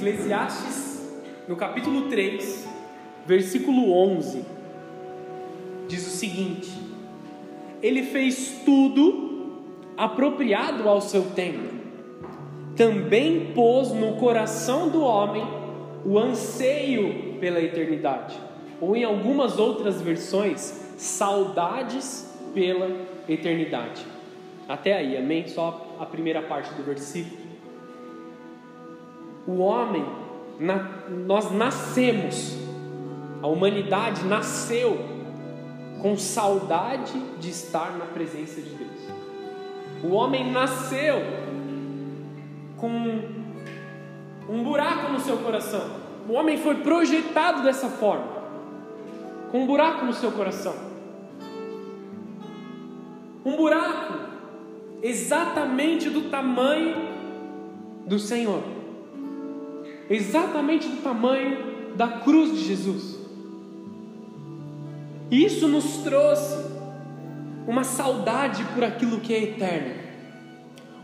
Eclesiastes, no capítulo 3, versículo 11, diz o seguinte: Ele fez tudo apropriado ao seu tempo, também pôs no coração do homem o anseio pela eternidade, ou em algumas outras versões, saudades pela eternidade. Até aí, amém? Só a primeira parte do versículo. O homem, na, nós nascemos, a humanidade nasceu com saudade de estar na presença de Deus. O homem nasceu com um buraco no seu coração. O homem foi projetado dessa forma, com um buraco no seu coração. Um buraco exatamente do tamanho do Senhor, exatamente do tamanho da cruz de Jesus. E isso nos trouxe uma saudade por aquilo que é eterno,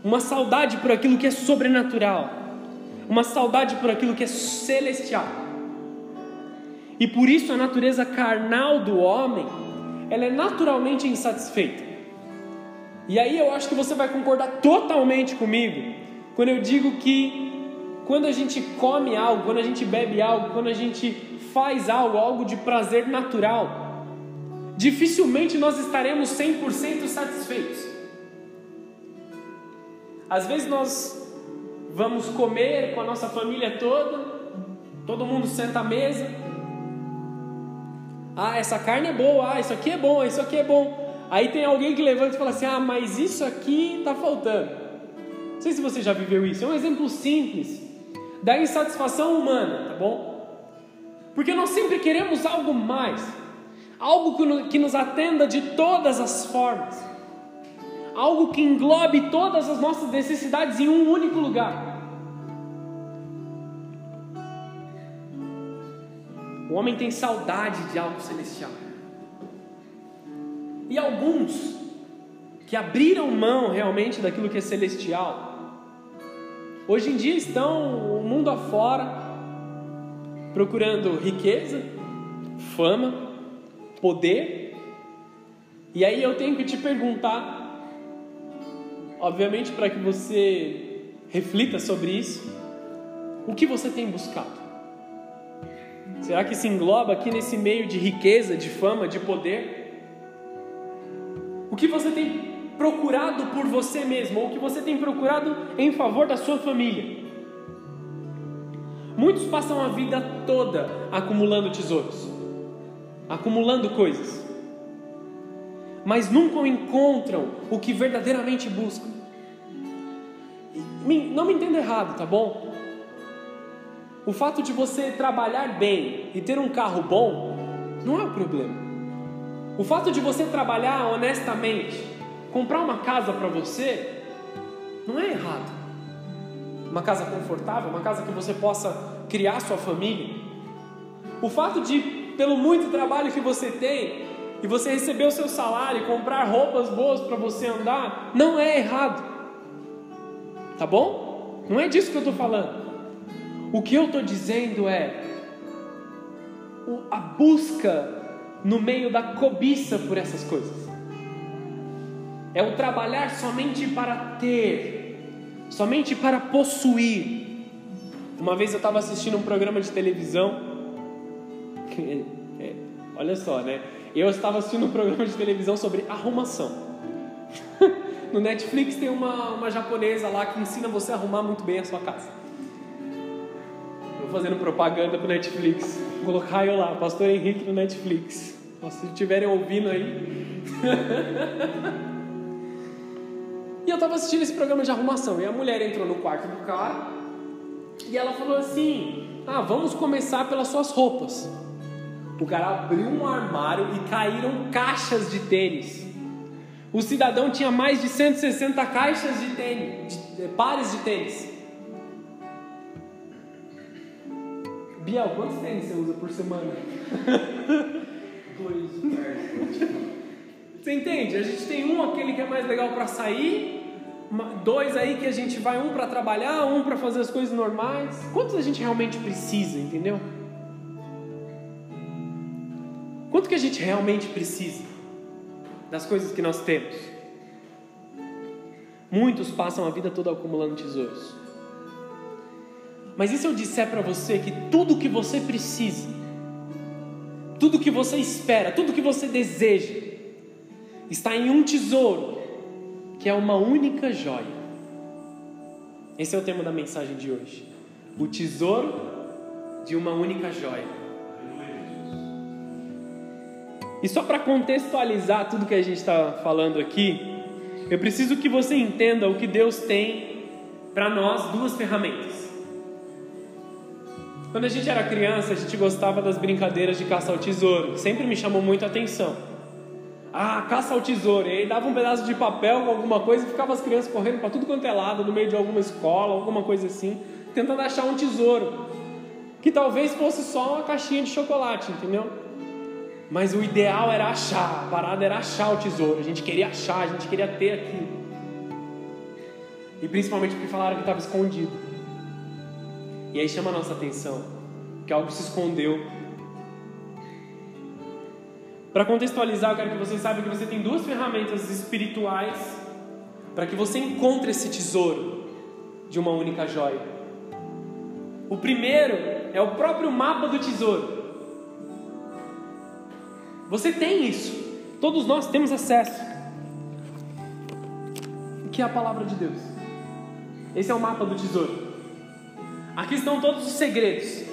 uma saudade por aquilo que é sobrenatural, uma saudade por aquilo que é celestial. E por isso a natureza carnal do homem, ela é naturalmente insatisfeita. E aí eu acho que você vai concordar totalmente comigo quando eu digo que quando a gente come algo, quando a gente bebe algo, quando a gente faz algo, algo de prazer natural, dificilmente nós estaremos 100% satisfeitos. Às vezes nós vamos comer com a nossa família toda, todo mundo senta à mesa. Ah, essa carne é boa, ah, isso aqui é bom, isso aqui é bom. Aí tem alguém que levanta e fala assim: Ah, mas isso aqui está faltando. Não sei se você já viveu isso. É um exemplo simples da insatisfação humana, tá bom? Porque nós sempre queremos algo mais, algo que nos atenda de todas as formas, algo que englobe todas as nossas necessidades em um único lugar. O homem tem saudade de algo celestial. E alguns que abriram mão realmente daquilo que é celestial, hoje em dia estão o mundo afora procurando riqueza, fama, poder. E aí eu tenho que te perguntar, obviamente para que você reflita sobre isso, o que você tem buscado? Será que se engloba aqui nesse meio de riqueza, de fama, de poder? O que você tem procurado por você mesmo, ou que você tem procurado em favor da sua família? Muitos passam a vida toda acumulando tesouros, acumulando coisas, mas nunca encontram o que verdadeiramente buscam. Não me entenda errado, tá bom? O fato de você trabalhar bem e ter um carro bom não é o problema. O fato de você trabalhar honestamente, comprar uma casa para você, não é errado. Uma casa confortável, uma casa que você possa criar sua família. O fato de, pelo muito trabalho que você tem, e você receber o seu salário, comprar roupas boas para você andar, não é errado. Tá bom? Não é disso que eu estou falando. O que eu estou dizendo é a busca no meio da cobiça por essas coisas. É o trabalhar somente para ter, somente para possuir. Uma vez eu estava assistindo um programa de televisão, é, olha só, né? Eu estava assistindo um programa de televisão sobre arrumação. no Netflix tem uma, uma japonesa lá que ensina você a arrumar muito bem a sua casa. Estou fazendo propaganda para Netflix. Vou colocar eu lá, Pastor Henrique no Netflix. Se estiverem ouvindo aí. eu estava assistindo esse programa de arrumação. E a mulher entrou no quarto do cara. E ela falou assim: Ah, vamos começar pelas suas roupas. O cara abriu um armário e caíram caixas de tênis. O cidadão tinha mais de 160 caixas de tênis, de, pares de tênis. Biel, quantos tênis você usa por semana? Dois. Você entende? A gente tem um, aquele que é mais legal para sair, dois aí que a gente vai um para trabalhar, um para fazer as coisas normais. Quantos a gente realmente precisa, entendeu? Quanto que a gente realmente precisa das coisas que nós temos? Muitos passam a vida toda acumulando tesouros. Mas e se eu disser para você que tudo que você precisa, tudo que você espera, tudo que você deseja, está em um tesouro, que é uma única joia? Esse é o tema da mensagem de hoje. O tesouro de uma única joia. E só para contextualizar tudo que a gente está falando aqui, eu preciso que você entenda o que Deus tem para nós duas ferramentas. Quando a gente era criança, a gente gostava das brincadeiras de caça ao tesouro, sempre me chamou muito a atenção. Ah, caça ao tesouro, e aí dava um pedaço de papel com alguma coisa e ficava as crianças correndo para tudo quanto é lado, no meio de alguma escola, alguma coisa assim, tentando achar um tesouro, que talvez fosse só uma caixinha de chocolate, entendeu? Mas o ideal era achar, a parada era achar o tesouro, a gente queria achar, a gente queria ter aquilo. E principalmente porque falaram que estava escondido. E aí chama a nossa atenção que algo se escondeu. Para contextualizar, eu quero que você saiba que você tem duas ferramentas espirituais para que você encontre esse tesouro de uma única joia. O primeiro é o próprio mapa do tesouro. Você tem isso. Todos nós temos acesso. O que é a palavra de Deus? Esse é o mapa do tesouro. Aqui estão todos os segredos.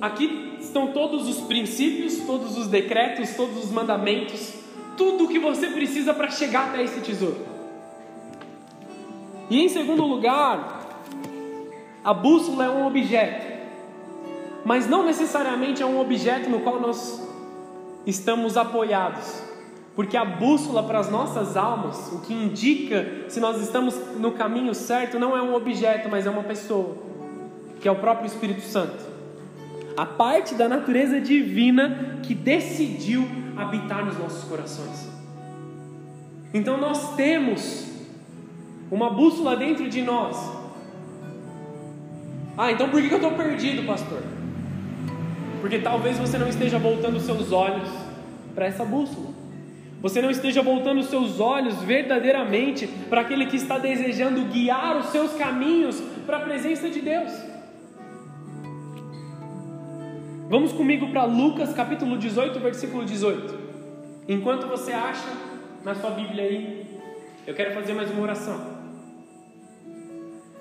Aqui estão todos os princípios, todos os decretos, todos os mandamentos, tudo o que você precisa para chegar até esse tesouro. E em segundo lugar, a bússola é um objeto, mas não necessariamente é um objeto no qual nós estamos apoiados. Porque a bússola para as nossas almas, o que indica se nós estamos no caminho certo, não é um objeto, mas é uma pessoa, que é o próprio Espírito Santo. A parte da natureza divina que decidiu habitar nos nossos corações. Então nós temos uma bússola dentro de nós. Ah, então por que eu estou perdido, pastor? Porque talvez você não esteja voltando os seus olhos para essa bússola você não esteja voltando os seus olhos verdadeiramente para aquele que está desejando guiar os seus caminhos para a presença de Deus. Vamos comigo para Lucas capítulo 18, versículo 18. Enquanto você acha na sua Bíblia aí, eu quero fazer mais uma oração.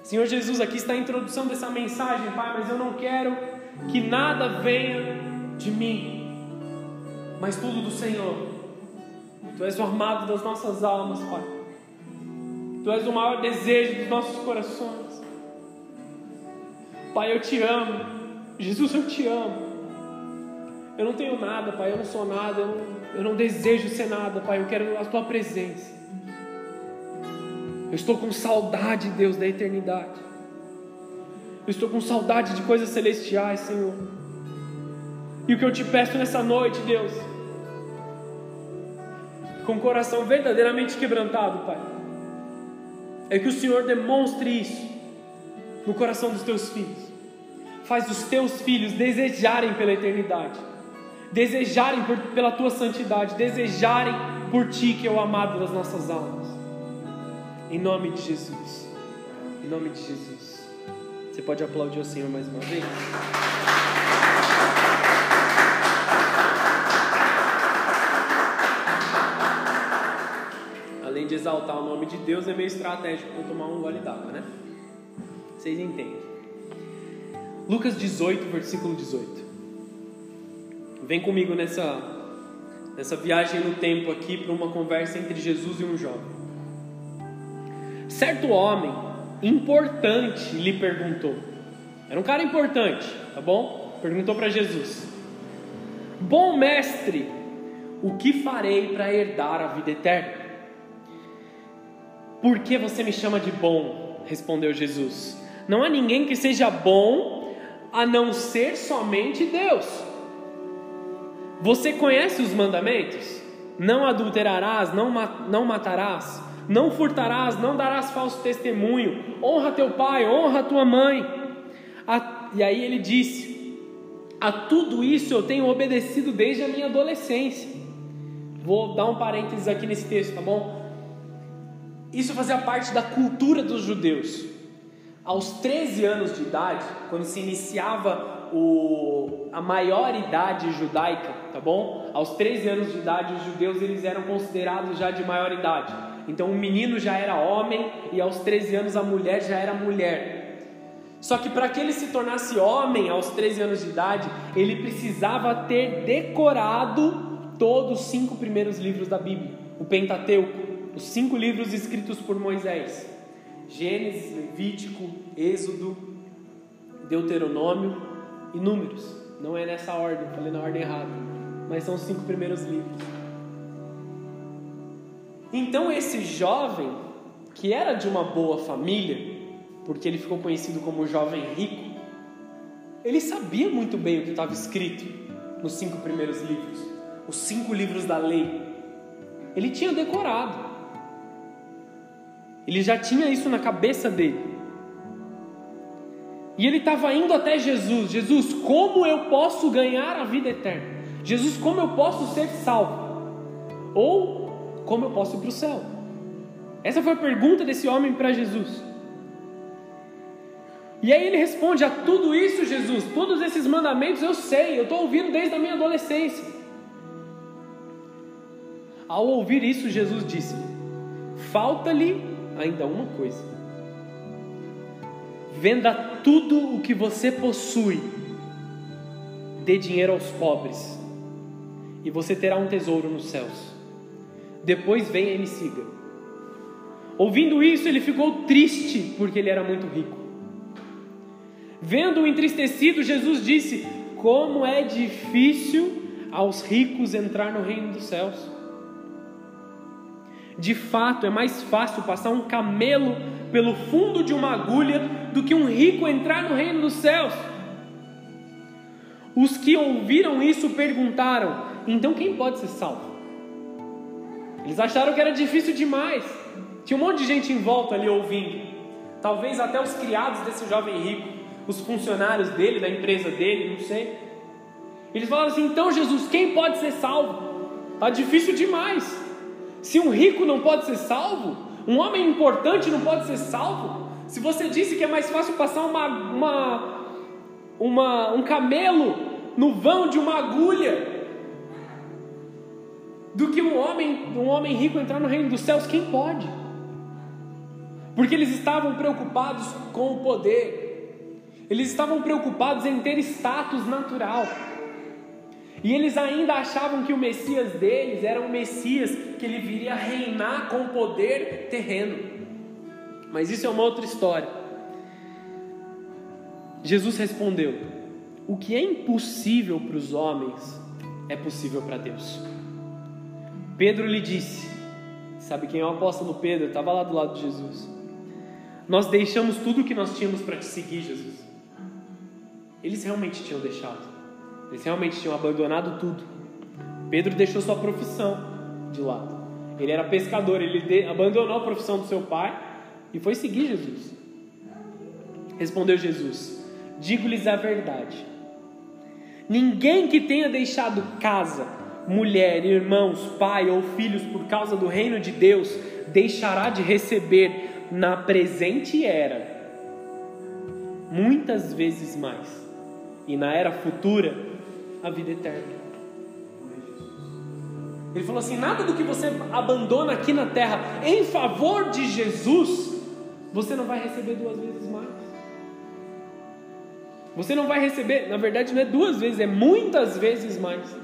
Senhor Jesus, aqui está a introdução dessa mensagem, Pai, mas eu não quero que nada venha de mim, mas tudo do Senhor. Tu és o armado das nossas almas, Pai. Tu és o maior desejo dos nossos corações. Pai, eu te amo. Jesus, eu te amo. Eu não tenho nada, Pai. Eu não sou nada. Eu não, eu não desejo ser nada, Pai. Eu quero a Tua presença. Eu estou com saudade, Deus, da eternidade. Eu estou com saudade de coisas celestiais, Senhor. E o que eu te peço nessa noite, Deus, com o coração verdadeiramente quebrantado, Pai, é que o Senhor demonstre isso no coração dos teus filhos. Faz os teus filhos desejarem pela eternidade, desejarem por, pela tua santidade, desejarem por ti, que é o amado das nossas almas. Em nome de Jesus. Em nome de Jesus. Você pode aplaudir o Senhor mais uma vez? de exaltar o nome de Deus é meio estratégico para tomar um gole d'água, né? Vocês entendem. Lucas 18, versículo 18. Vem comigo nessa, nessa viagem no tempo aqui para uma conversa entre Jesus e um jovem. Certo homem importante lhe perguntou. Era um cara importante, tá bom? Perguntou para Jesus: Bom mestre, o que farei para herdar a vida eterna? Por que você me chama de bom? Respondeu Jesus. Não há ninguém que seja bom a não ser somente Deus. Você conhece os mandamentos? Não adulterarás, não, não matarás, não furtarás, não darás falso testemunho, honra teu pai, honra tua mãe. e aí ele disse: A tudo isso eu tenho obedecido desde a minha adolescência. Vou dar um parênteses aqui nesse texto, tá bom? Isso fazia parte da cultura dos judeus. Aos 13 anos de idade, quando se iniciava o, a maioridade judaica, tá bom? Aos 13 anos de idade, os judeus eles eram considerados já de maioridade. Então o menino já era homem e aos 13 anos a mulher já era mulher. Só que para que ele se tornasse homem aos 13 anos de idade, ele precisava ter decorado todos os cinco primeiros livros da Bíblia, o Pentateuco, os cinco livros escritos por Moisés. Gênesis, Levítico, Êxodo, Deuteronômio e Números. Não é nessa ordem, falei na ordem errada, mas são os cinco primeiros livros. Então esse jovem, que era de uma boa família, porque ele ficou conhecido como jovem rico, ele sabia muito bem o que estava escrito nos cinco primeiros livros, os cinco livros da lei. Ele tinha decorado. Ele já tinha isso na cabeça dele. E ele estava indo até Jesus: Jesus, como eu posso ganhar a vida eterna? Jesus, como eu posso ser salvo? Ou como eu posso ir para o céu? Essa foi a pergunta desse homem para Jesus. E aí ele responde: A tudo isso, Jesus, todos esses mandamentos eu sei, eu estou ouvindo desde a minha adolescência. Ao ouvir isso, Jesus disse: Falta-lhe ainda uma coisa: venda tudo o que você possui, dê dinheiro aos pobres, e você terá um tesouro nos céus. Depois venha e me siga. Ouvindo isso, ele ficou triste, porque ele era muito rico. Vendo-o entristecido, Jesus disse: Como é difícil aos ricos entrar no reino dos céus. De fato, é mais fácil passar um camelo pelo fundo de uma agulha do que um rico entrar no reino dos céus. Os que ouviram isso perguntaram: então quem pode ser salvo? Eles acharam que era difícil demais. Tinha um monte de gente em volta ali ouvindo. Talvez até os criados desse jovem rico, os funcionários dele, da empresa dele, não sei. Eles falaram assim: então Jesus, quem pode ser salvo? Está difícil demais. Se um rico não pode ser salvo, um homem importante não pode ser salvo, se você disse que é mais fácil passar uma, uma, uma, um camelo no vão de uma agulha do que um homem, um homem rico entrar no reino dos céus, quem pode? Porque eles estavam preocupados com o poder, eles estavam preocupados em ter status natural. E eles ainda achavam que o Messias deles era um Messias que ele viria reinar com poder terreno. Mas isso é uma outra história. Jesus respondeu: O que é impossível para os homens é possível para Deus. Pedro lhe disse: Sabe quem é o apóstolo Pedro? Estava lá do lado de Jesus. Nós deixamos tudo o que nós tínhamos para te seguir, Jesus. Eles realmente tinham deixado. Eles realmente tinham abandonado tudo. Pedro deixou sua profissão de lado. Ele era pescador, ele abandonou a profissão do seu pai e foi seguir Jesus. Respondeu Jesus: Digo-lhes a verdade. Ninguém que tenha deixado casa, mulher, irmãos, pai ou filhos por causa do reino de Deus deixará de receber na presente era muitas vezes mais, e na era futura a vida eterna. Ele falou assim: nada do que você abandona aqui na terra em favor de Jesus, você não vai receber duas vezes mais. Você não vai receber, na verdade, não é duas vezes, é muitas vezes mais.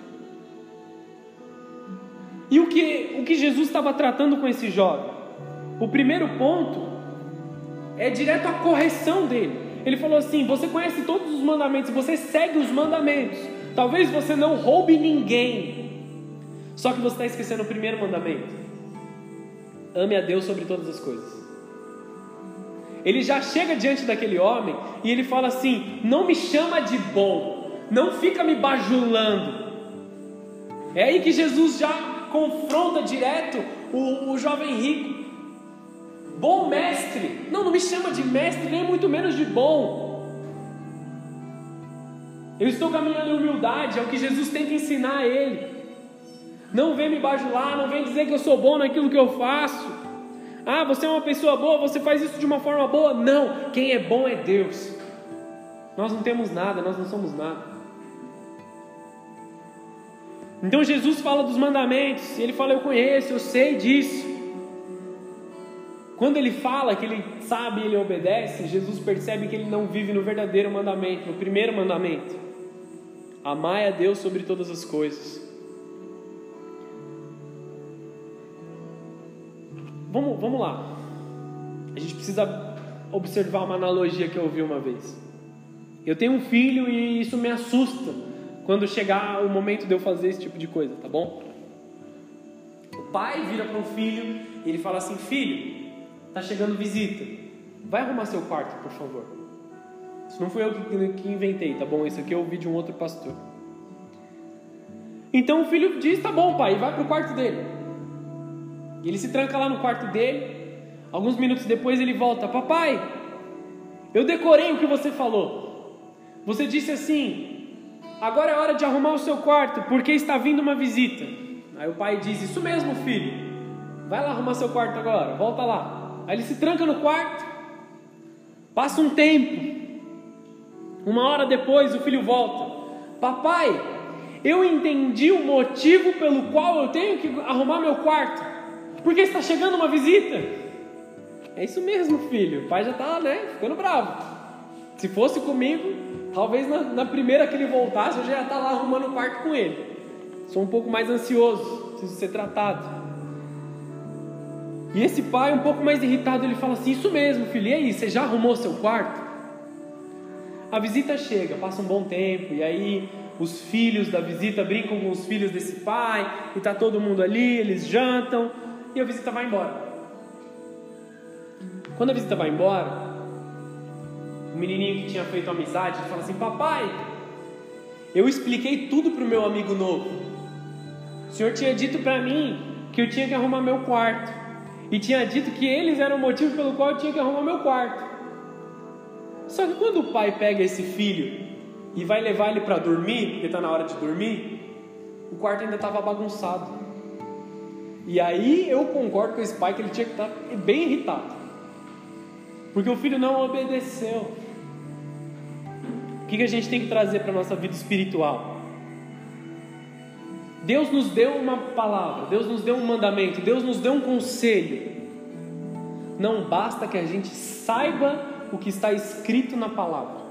E o que, o que Jesus estava tratando com esse jovem? O primeiro ponto é direto a correção dele. Ele falou assim: Você conhece todos os mandamentos, você segue os mandamentos. Talvez você não roube ninguém, só que você está esquecendo o primeiro mandamento: ame a Deus sobre todas as coisas. Ele já chega diante daquele homem e ele fala assim: não me chama de bom, não fica me bajulando. É aí que Jesus já confronta direto o, o jovem rico. bom mestre. Não, não me chama de mestre, nem muito menos de bom. Eu estou caminhando em humildade, é o que Jesus tem que ensinar a ele. Não vem me bajular, não vem dizer que eu sou bom naquilo que eu faço. Ah, você é uma pessoa boa, você faz isso de uma forma boa. Não, quem é bom é Deus. Nós não temos nada, nós não somos nada. Então Jesus fala dos mandamentos, ele fala: Eu conheço, eu sei disso. Quando ele fala que ele sabe e ele obedece, Jesus percebe que ele não vive no verdadeiro mandamento, no primeiro mandamento: Amai a Deus sobre todas as coisas. Vamos, vamos lá. A gente precisa observar uma analogia que eu ouvi uma vez. Eu tenho um filho e isso me assusta quando chegar o momento de eu fazer esse tipo de coisa, tá bom? O pai vira para o filho e ele fala assim: Filho, tá chegando visita, vai arrumar seu quarto, por favor. Isso não fui eu que inventei, tá bom? Isso aqui eu ouvi de um outro pastor. Então o filho diz: Tá bom, pai, vai para o quarto dele. Ele se tranca lá no quarto dele. Alguns minutos depois ele volta: Papai, eu decorei o que você falou. Você disse assim: Agora é hora de arrumar o seu quarto, porque está vindo uma visita. Aí o pai diz: Isso mesmo, filho. Vai lá arrumar seu quarto agora, volta lá. Aí ele se tranca no quarto. Passa um tempo. Uma hora depois o filho volta. Papai, eu entendi o motivo pelo qual eu tenho que arrumar meu quarto. Porque está chegando uma visita. É isso mesmo, filho. O pai já está, né, ficando bravo. Se fosse comigo, Talvez na, na primeira que ele voltasse, eu já ia estar lá arrumando o quarto com ele. Sou um pouco mais ansioso, preciso ser tratado. E esse pai, um pouco mais irritado, ele fala assim: Isso mesmo, filho, e aí, você já arrumou seu quarto? A visita chega, passa um bom tempo, e aí os filhos da visita brincam com os filhos desse pai, e está todo mundo ali, eles jantam, e a visita vai embora. Quando a visita vai embora, o menininho que tinha feito amizade, fala assim: Papai, eu expliquei tudo para o meu amigo novo. O senhor tinha dito para mim que eu tinha que arrumar meu quarto, e tinha dito que eles eram o motivo pelo qual eu tinha que arrumar meu quarto. Só que quando o pai pega esse filho e vai levar ele para dormir, porque está na hora de dormir, o quarto ainda estava bagunçado. E aí eu concordo com esse pai que ele tinha que estar tá bem irritado. Porque o filho não obedeceu. O que a gente tem que trazer para a nossa vida espiritual? Deus nos deu uma palavra, Deus nos deu um mandamento, Deus nos deu um conselho. Não basta que a gente saiba o que está escrito na palavra,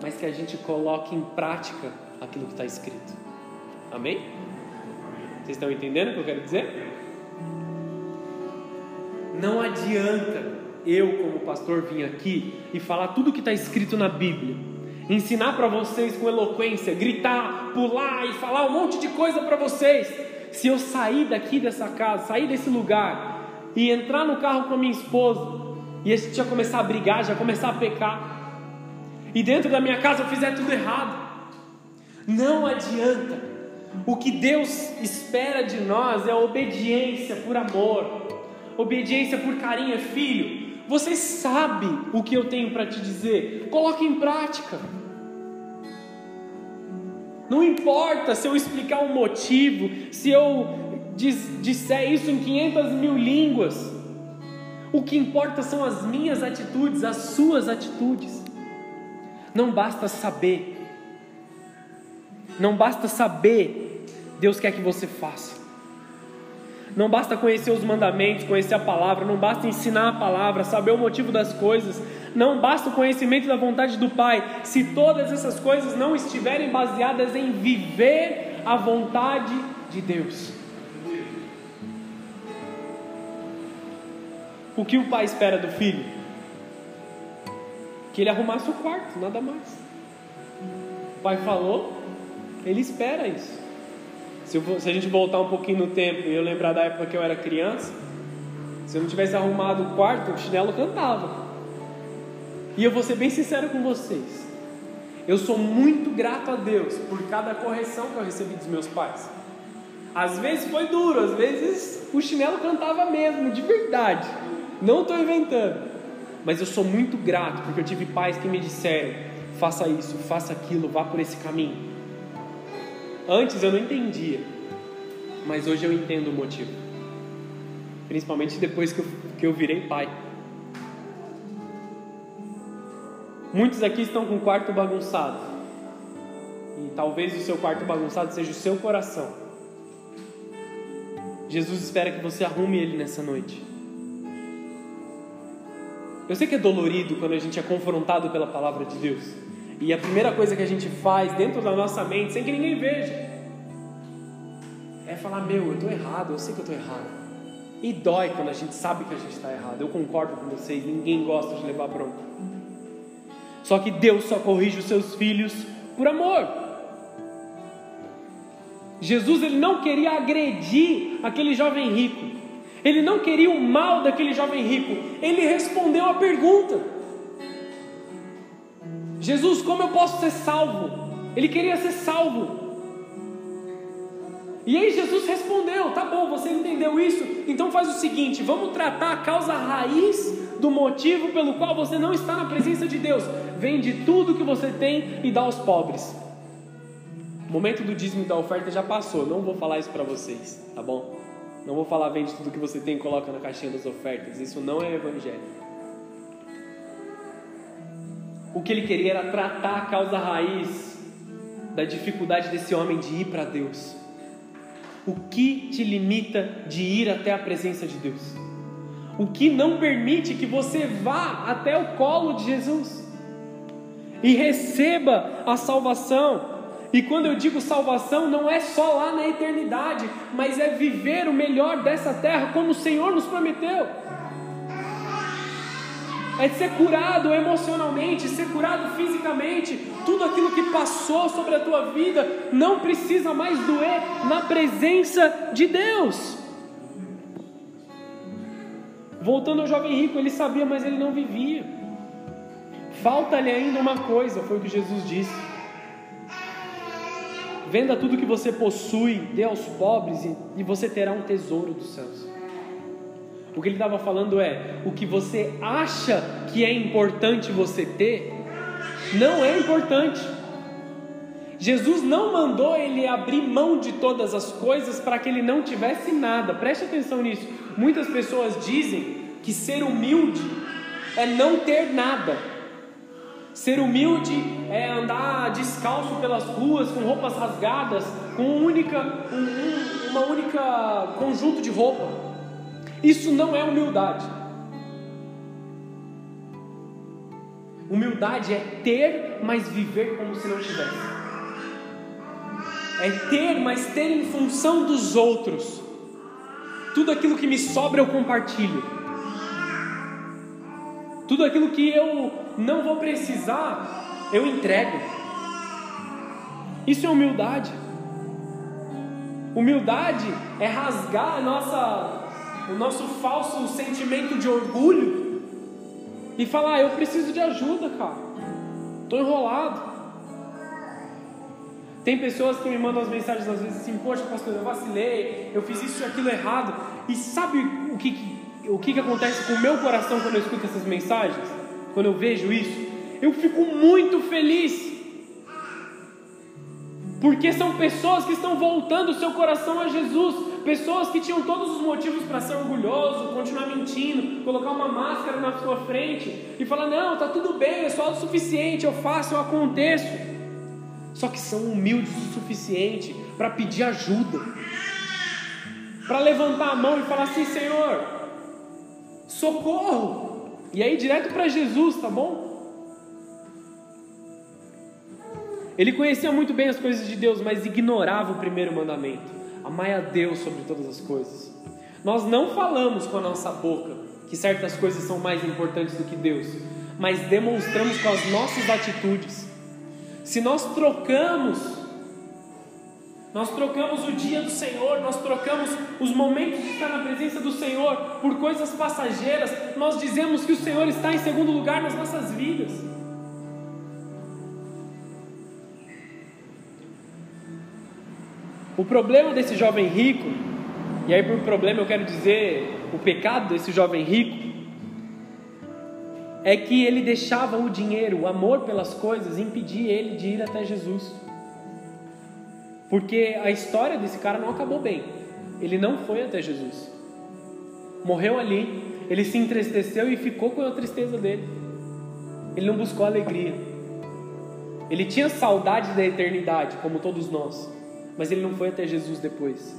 mas que a gente coloque em prática aquilo que está escrito. Amém? Vocês estão entendendo o que eu quero dizer? Não adianta eu, como pastor, vir aqui e falar tudo o que está escrito na Bíblia ensinar para vocês com eloquência, gritar, pular e falar um monte de coisa para vocês. Se eu sair daqui dessa casa, sair desse lugar e entrar no carro com a minha esposa e a gente já começar a brigar, já começar a pecar, e dentro da minha casa eu fizer tudo errado, não adianta. O que Deus espera de nós é obediência por amor, obediência por carinho, filho. Você sabe o que eu tenho para te dizer, coloque em prática. Não importa se eu explicar um motivo, se eu disser isso em 500 mil línguas. O que importa são as minhas atitudes, as suas atitudes. Não basta saber. Não basta saber. Deus quer que você faça. Não basta conhecer os mandamentos, conhecer a palavra, não basta ensinar a palavra, saber o motivo das coisas, não basta o conhecimento da vontade do Pai, se todas essas coisas não estiverem baseadas em viver a vontade de Deus. O que o pai espera do filho? Que ele arrumasse o quarto, nada mais. O pai falou, ele espera isso. Se, eu, se a gente voltar um pouquinho no tempo e eu lembrar da época que eu era criança, se eu não tivesse arrumado o quarto, o chinelo cantava. E eu vou ser bem sincero com vocês. Eu sou muito grato a Deus por cada correção que eu recebi dos meus pais. Às vezes foi duro, às vezes o chinelo cantava mesmo, de verdade. Não estou inventando. Mas eu sou muito grato porque eu tive pais que me disseram: faça isso, faça aquilo, vá por esse caminho. Antes eu não entendia, mas hoje eu entendo o motivo. Principalmente depois que eu, que eu virei pai. Muitos aqui estão com o quarto bagunçado. E talvez o seu quarto bagunçado seja o seu coração. Jesus espera que você arrume ele nessa noite. Eu sei que é dolorido quando a gente é confrontado pela palavra de Deus. E a primeira coisa que a gente faz dentro da nossa mente, sem que ninguém veja, é falar: Meu, eu estou errado, eu sei que eu estou errado. E dói quando a gente sabe que a gente está errado. Eu concordo com vocês, ninguém gosta de levar bronca. Só que Deus só corrige os seus filhos por amor. Jesus ele não queria agredir aquele jovem rico. Ele não queria o mal daquele jovem rico. Ele respondeu a pergunta: Jesus, como eu posso ser salvo? Ele queria ser salvo. E aí Jesus respondeu: tá bom, você entendeu isso? Então faz o seguinte: vamos tratar a causa raiz do motivo pelo qual você não está na presença de Deus. Vende tudo que você tem e dá aos pobres. O momento do dízimo e da oferta já passou, não vou falar isso para vocês, tá bom? Não vou falar vende tudo que você tem e coloca na caixinha das ofertas. Isso não é evangelho. O que ele queria era tratar a causa raiz da dificuldade desse homem de ir para Deus. O que te limita de ir até a presença de Deus? O que não permite que você vá até o colo de Jesus e receba a salvação? E quando eu digo salvação, não é só lá na eternidade, mas é viver o melhor dessa terra como o Senhor nos prometeu é ser curado emocionalmente, ser curado fisicamente. Tudo aquilo que passou sobre a tua vida não precisa mais doer na presença de Deus. Voltando ao jovem rico, ele sabia, mas ele não vivia. Falta-lhe ainda uma coisa, foi o que Jesus disse. Venda tudo que você possui, dê aos pobres e você terá um tesouro dos céus. O que ele estava falando é: o que você acha que é importante você ter, não é importante. Jesus não mandou ele abrir mão de todas as coisas para que ele não tivesse nada. Preste atenção nisso. Muitas pessoas dizem que ser humilde é não ter nada. Ser humilde é andar descalço pelas ruas com roupas rasgadas, com um única, um, uma única conjunto de roupa. Isso não é humildade. Humildade é ter, mas viver como se não tivesse. É ter, mas ter em função dos outros. Tudo aquilo que me sobra eu compartilho. Tudo aquilo que eu não vou precisar, eu entrego. Isso é humildade. Humildade é rasgar a nossa o nosso falso sentimento de orgulho e falar: ah, eu preciso de ajuda, cara, estou enrolado. Tem pessoas que me mandam as mensagens às vezes assim: Poxa, pastor, eu vacilei, eu fiz isso e aquilo errado. E sabe o que, o que, que acontece com o meu coração quando eu escuto essas mensagens? Quando eu vejo isso? Eu fico muito feliz. Porque são pessoas que estão voltando o seu coração a Jesus, pessoas que tinham todos os motivos para ser orgulhoso, continuar mentindo, colocar uma máscara na sua frente e falar: não, tá tudo bem, é só o suficiente, eu faço, eu aconteço. Só que são humildes o suficiente para pedir ajuda, para levantar a mão e falar assim: Senhor, socorro. E aí, direto para Jesus, tá bom? Ele conhecia muito bem as coisas de Deus, mas ignorava o primeiro mandamento. Amai a Deus sobre todas as coisas. Nós não falamos com a nossa boca que certas coisas são mais importantes do que Deus, mas demonstramos com as nossas atitudes. Se nós trocamos, nós trocamos o dia do Senhor, nós trocamos os momentos de estar na presença do Senhor por coisas passageiras, nós dizemos que o Senhor está em segundo lugar nas nossas vidas. O problema desse jovem rico, e aí por problema eu quero dizer o pecado desse jovem rico, é que ele deixava o dinheiro, o amor pelas coisas, impedir ele de ir até Jesus. Porque a história desse cara não acabou bem. Ele não foi até Jesus. Morreu ali, ele se entristeceu e ficou com a tristeza dele. Ele não buscou alegria. Ele tinha saudade da eternidade, como todos nós, mas ele não foi até Jesus depois.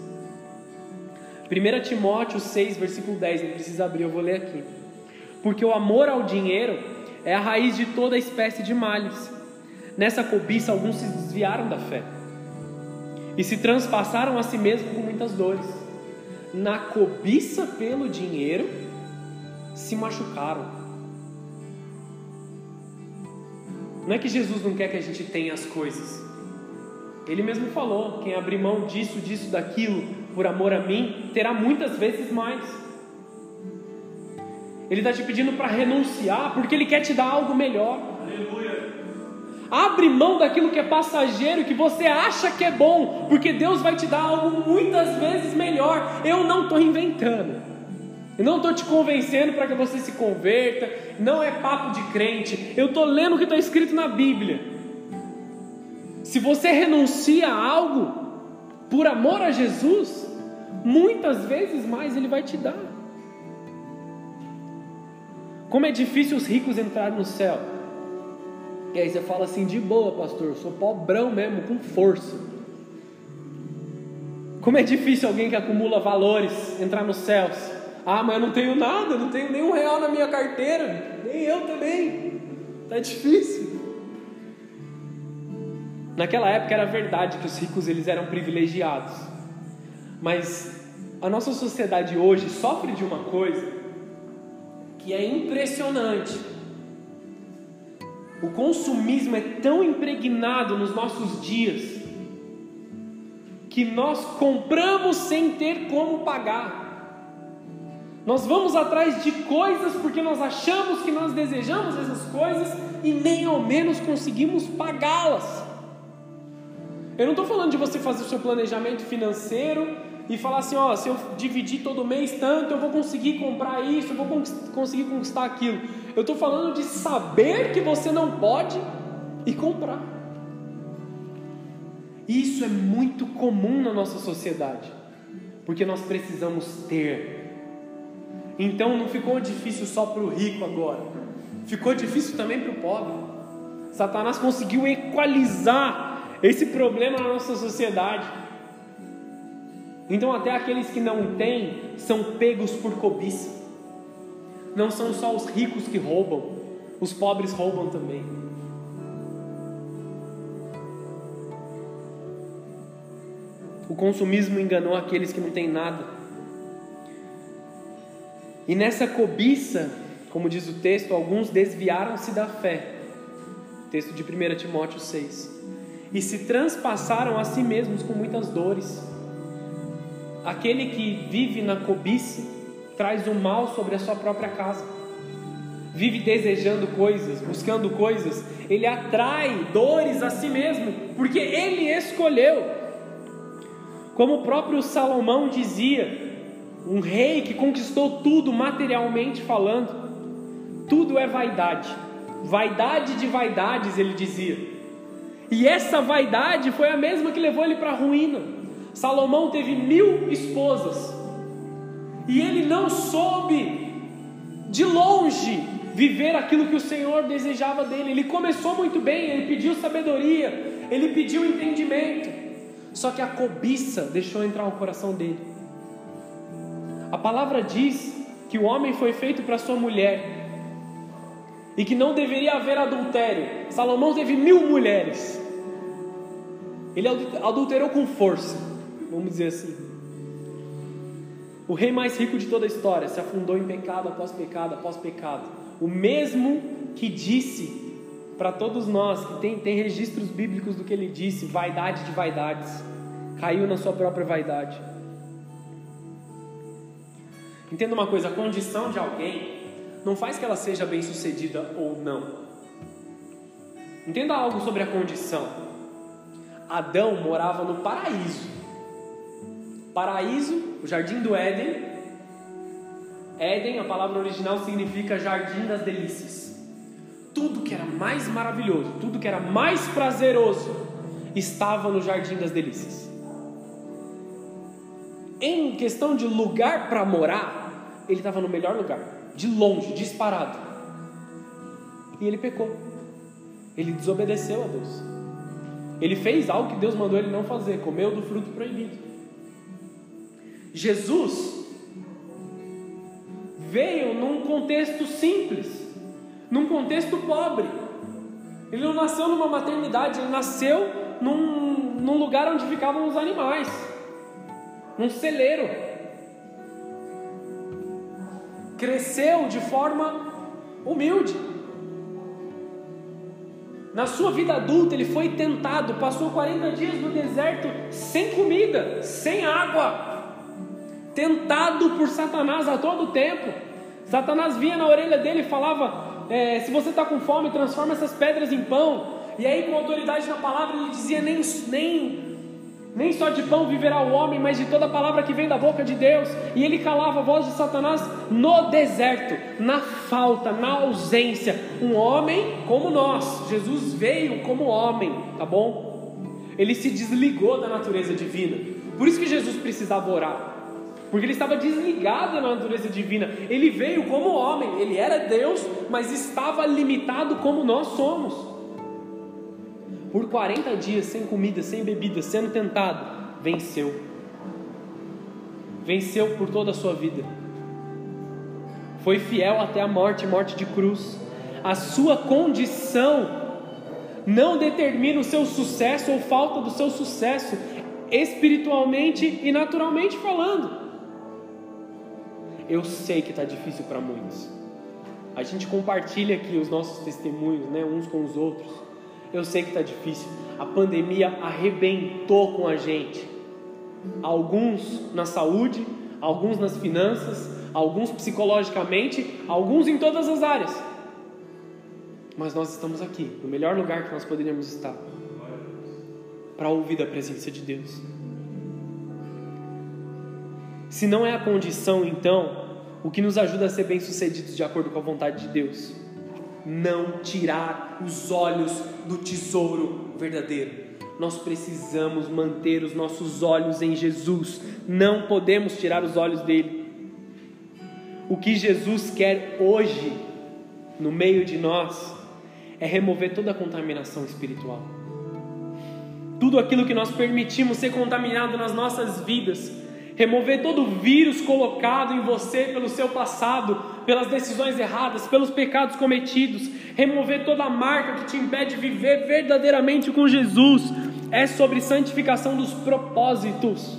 1 Timóteo 6, versículo 10, não precisa abrir, eu vou ler aqui. Porque o amor ao dinheiro é a raiz de toda espécie de males. Nessa cobiça, alguns se desviaram da fé e se transpassaram a si mesmos com muitas dores. Na cobiça pelo dinheiro, se machucaram. Não é que Jesus não quer que a gente tenha as coisas. Ele mesmo falou: quem abrir mão disso, disso, daquilo, por amor a mim, terá muitas vezes mais. Ele está te pedindo para renunciar, porque Ele quer te dar algo melhor. Aleluia. Abre mão daquilo que é passageiro, que você acha que é bom, porque Deus vai te dar algo muitas vezes melhor. Eu não estou inventando. Eu não estou te convencendo para que você se converta, não é papo de crente. Eu estou lendo o que está escrito na Bíblia. Se você renuncia a algo por amor a Jesus, muitas vezes mais Ele vai te dar. Como é difícil os ricos entrarem no céu. E aí você fala assim, de boa, pastor, eu sou pobrão mesmo, com força. Como é difícil alguém que acumula valores entrar nos céus. Ah, mas eu não tenho nada, não tenho nenhum real na minha carteira, nem eu também. Tá difícil. Naquela época era verdade que os ricos eles eram privilegiados. Mas a nossa sociedade hoje sofre de uma coisa que é impressionante. O consumismo é tão impregnado nos nossos dias que nós compramos sem ter como pagar. Nós vamos atrás de coisas porque nós achamos que nós desejamos essas coisas e nem ao menos conseguimos pagá-las. Eu não estou falando de você fazer o seu planejamento financeiro e falar assim: ó, se eu dividir todo mês tanto, eu vou conseguir comprar isso, eu vou conseguir conquistar aquilo. Eu estou falando de saber que você não pode e comprar. Isso é muito comum na nossa sociedade, porque nós precisamos ter então não ficou difícil só para o rico agora, ficou difícil também para o pobre. Satanás conseguiu equalizar esse problema na nossa sociedade. Então, até aqueles que não têm são pegos por cobiça. Não são só os ricos que roubam, os pobres roubam também. O consumismo enganou aqueles que não têm nada e nessa cobiça, como diz o texto, alguns desviaram-se da fé. Texto de 1 Timóteo 6. E se transpassaram a si mesmos com muitas dores. Aquele que vive na cobiça traz o mal sobre a sua própria casa. Vive desejando coisas, buscando coisas, ele atrai dores a si mesmo, porque ele escolheu. Como o próprio Salomão dizia, um rei que conquistou tudo materialmente falando, tudo é vaidade. Vaidade de vaidades, ele dizia. E essa vaidade foi a mesma que levou ele para a ruína. Salomão teve mil esposas. E ele não soube, de longe, viver aquilo que o Senhor desejava dele. Ele começou muito bem, ele pediu sabedoria, ele pediu entendimento. Só que a cobiça deixou entrar no coração dele. A palavra diz que o homem foi feito para sua mulher e que não deveria haver adultério. Salomão teve mil mulheres. Ele adulterou com força, vamos dizer assim. O rei mais rico de toda a história se afundou em pecado após pecado após pecado. O mesmo que disse para todos nós, que tem, tem registros bíblicos do que ele disse, vaidade de vaidades, caiu na sua própria vaidade. Entenda uma coisa: a condição de alguém não faz que ela seja bem-sucedida ou não. Entenda algo sobre a condição. Adão morava no paraíso. Paraíso, o jardim do Éden. Éden, a palavra original significa jardim das delícias. tudo que era mais maravilhoso, tudo que era mais prazeroso, estava no jardim das delícias. Em questão de lugar para morar, ele estava no melhor lugar, de longe, disparado. E ele pecou. Ele desobedeceu a Deus. Ele fez algo que Deus mandou ele não fazer, comeu do fruto proibido. Jesus veio num contexto simples, num contexto pobre. Ele não nasceu numa maternidade, ele nasceu num, num lugar onde ficavam os animais, num celeiro. Cresceu de forma humilde. Na sua vida adulta, ele foi tentado, passou 40 dias no deserto sem comida, sem água, tentado por Satanás a todo tempo. Satanás vinha na orelha dele e falava: é, Se você está com fome, transforma essas pedras em pão. E aí, com autoridade na palavra, ele dizia: nem, nem, nem só de pão viverá o homem, mas de toda palavra que vem da boca de Deus. E ele calava a voz de Satanás no deserto, na falta, na ausência. Um homem como nós. Jesus veio como homem, tá bom? Ele se desligou da natureza divina. Por isso que Jesus precisava orar. Porque ele estava desligado da natureza divina. Ele veio como homem, ele era Deus, mas estava limitado como nós somos por 40 dias sem comida, sem bebida, sendo tentado, venceu. Venceu por toda a sua vida. Foi fiel até a morte morte de cruz. A sua condição não determina o seu sucesso ou falta do seu sucesso, espiritualmente e naturalmente falando. Eu sei que está difícil para muitos. A gente compartilha aqui os nossos testemunhos, né, uns com os outros. Eu sei que está difícil. A pandemia arrebentou com a gente. Alguns na saúde, alguns nas finanças, alguns psicologicamente, alguns em todas as áreas. Mas nós estamos aqui, no melhor lugar que nós poderíamos estar, para ouvir da presença de Deus. Se não é a condição, então, o que nos ajuda a ser bem-sucedidos de acordo com a vontade de Deus? Não tirar os olhos do tesouro verdadeiro. Nós precisamos manter os nossos olhos em Jesus, não podemos tirar os olhos dele. O que Jesus quer hoje, no meio de nós, é remover toda a contaminação espiritual. Tudo aquilo que nós permitimos ser contaminado nas nossas vidas, remover todo o vírus colocado em você pelo seu passado, pelas decisões erradas, pelos pecados cometidos, remover toda a marca que te impede de viver verdadeiramente com Jesus, é sobre santificação dos propósitos,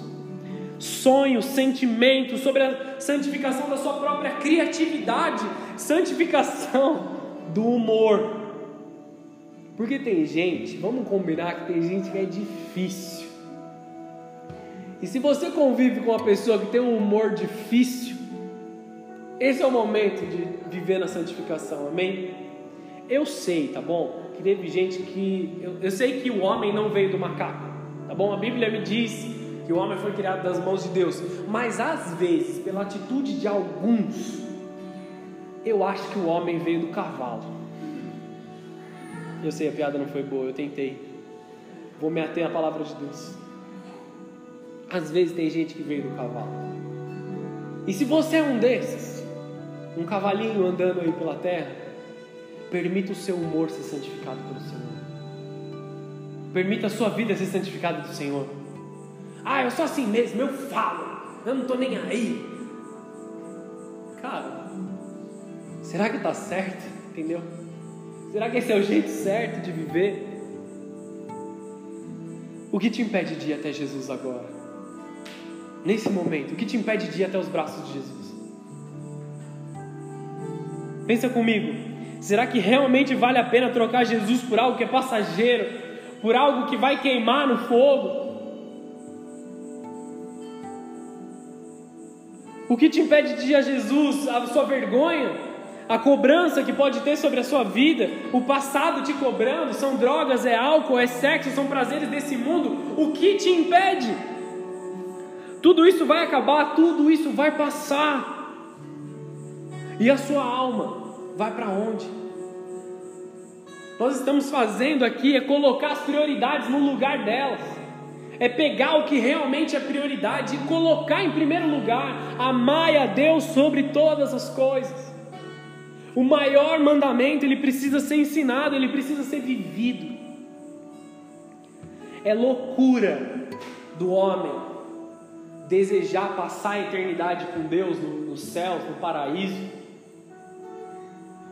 sonhos, sentimentos, sobre a santificação da sua própria criatividade, santificação do humor. Porque tem gente, vamos combinar que tem gente que é difícil. E se você convive com uma pessoa que tem um humor difícil, esse é o momento de viver na santificação, amém? Eu sei, tá bom? Que teve gente que. Eu, eu sei que o homem não veio do macaco, tá bom? A Bíblia me diz que o homem foi criado das mãos de Deus, mas às vezes, pela atitude de alguns, eu acho que o homem veio do cavalo. Eu sei, a piada não foi boa, eu tentei. Vou me ater à palavra de Deus. Às vezes tem gente que veio do cavalo. E se você é um desses, um cavalinho andando aí pela terra, permita o seu humor ser santificado pelo Senhor. Permita a sua vida ser santificada do Senhor. Ah, eu sou assim mesmo, eu falo, eu não estou nem aí. Cara, será que está certo? Entendeu? Será que esse é o jeito certo de viver? O que te impede de ir até Jesus agora? Nesse momento, o que te impede de ir até os braços de Jesus? Pensa comigo. Será que realmente vale a pena trocar Jesus por algo que é passageiro, por algo que vai queimar no fogo? O que te impede de ir a Jesus? A sua vergonha? A cobrança que pode ter sobre a sua vida? O passado te cobrando? São drogas, é álcool, é sexo, são prazeres desse mundo? O que te impede? Tudo isso vai acabar, tudo isso vai passar. E a sua alma vai para onde? nós estamos fazendo aqui é colocar as prioridades no lugar delas. É pegar o que realmente é prioridade e colocar em primeiro lugar. Amai a Deus sobre todas as coisas. O maior mandamento, ele precisa ser ensinado, ele precisa ser vivido. É loucura do homem desejar passar a eternidade com Deus no, no céu, no paraíso,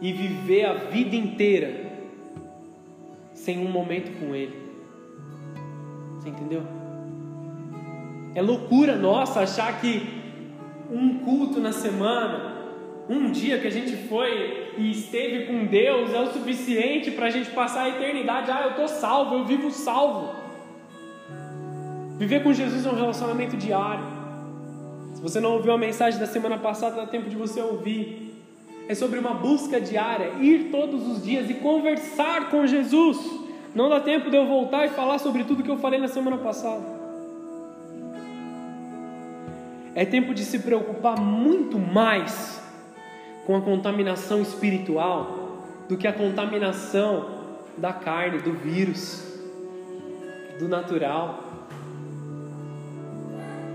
e viver a vida inteira sem um momento com Ele. Você entendeu? É loucura nossa achar que um culto na semana, um dia que a gente foi e esteve com Deus é o suficiente para a gente passar a eternidade. Ah, eu estou salvo, eu vivo salvo. Viver com Jesus é um relacionamento diário. Se você não ouviu a mensagem da semana passada, dá tempo de você ouvir é sobre uma busca diária, ir todos os dias e conversar com Jesus. Não dá tempo de eu voltar e falar sobre tudo que eu falei na semana passada. É tempo de se preocupar muito mais com a contaminação espiritual do que a contaminação da carne, do vírus, do natural.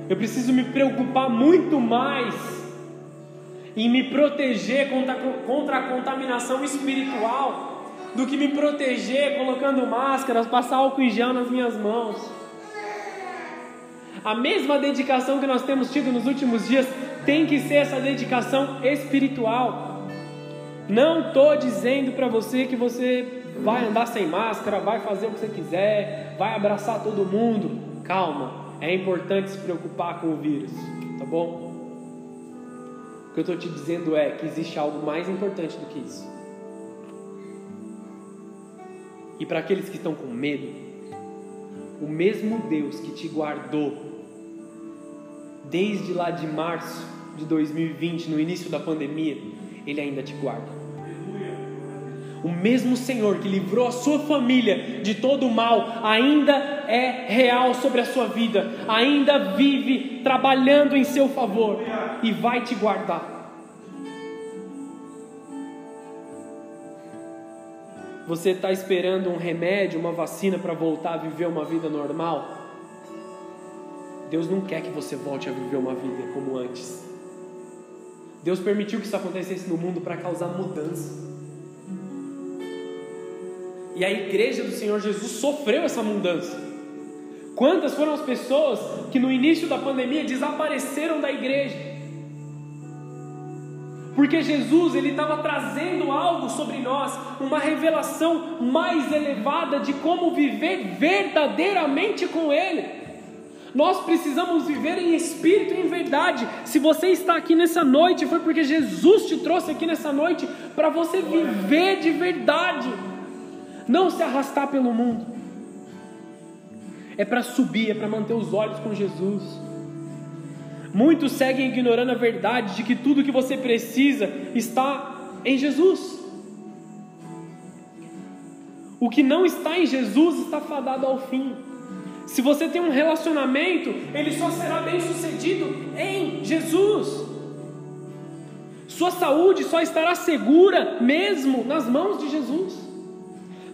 Eu preciso me preocupar muito mais em me proteger contra, contra a contaminação espiritual do que me proteger colocando máscaras, passar álcool em gel nas minhas mãos. A mesma dedicação que nós temos tido nos últimos dias tem que ser essa dedicação espiritual. Não estou dizendo para você que você vai andar sem máscara, vai fazer o que você quiser, vai abraçar todo mundo. Calma, é importante se preocupar com o vírus, tá bom? Que eu estou te dizendo é que existe algo mais importante do que isso. E para aqueles que estão com medo, o mesmo Deus que te guardou desde lá de março de 2020, no início da pandemia, Ele ainda te guarda. O mesmo Senhor que livrou a sua família de todo o mal, ainda é real sobre a sua vida, ainda vive trabalhando em seu favor e vai te guardar. Você está esperando um remédio, uma vacina para voltar a viver uma vida normal? Deus não quer que você volte a viver uma vida como antes. Deus permitiu que isso acontecesse no mundo para causar mudança. E a igreja do Senhor Jesus sofreu essa mudança. Quantas foram as pessoas que no início da pandemia desapareceram da igreja? Porque Jesus ele estava trazendo algo sobre nós, uma revelação mais elevada de como viver verdadeiramente com Ele. Nós precisamos viver em espírito e em verdade. Se você está aqui nessa noite, foi porque Jesus te trouxe aqui nessa noite para você viver de verdade, não se arrastar pelo mundo. É para subir, é para manter os olhos com Jesus. Muitos seguem ignorando a verdade de que tudo que você precisa está em Jesus. O que não está em Jesus está fadado ao fim. Se você tem um relacionamento, ele só será bem sucedido em Jesus. Sua saúde só estará segura mesmo nas mãos de Jesus.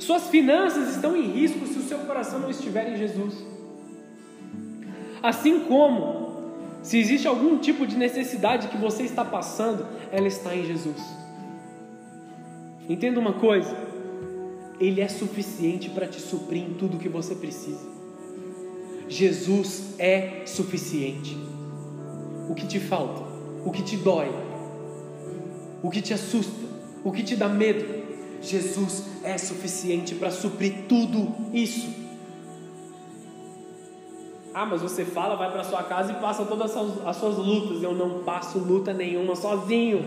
Suas finanças estão em risco se o seu coração não estiver em Jesus. Assim como se existe algum tipo de necessidade que você está passando, ela está em Jesus. Entenda uma coisa: Ele é suficiente para te suprir em tudo que você precisa. Jesus é suficiente. O que te falta, o que te dói, o que te assusta, o que te dá medo, Jesus é suficiente para suprir tudo isso. Ah, mas você fala, vai para sua casa e passa todas as suas lutas. Eu não passo luta nenhuma sozinho.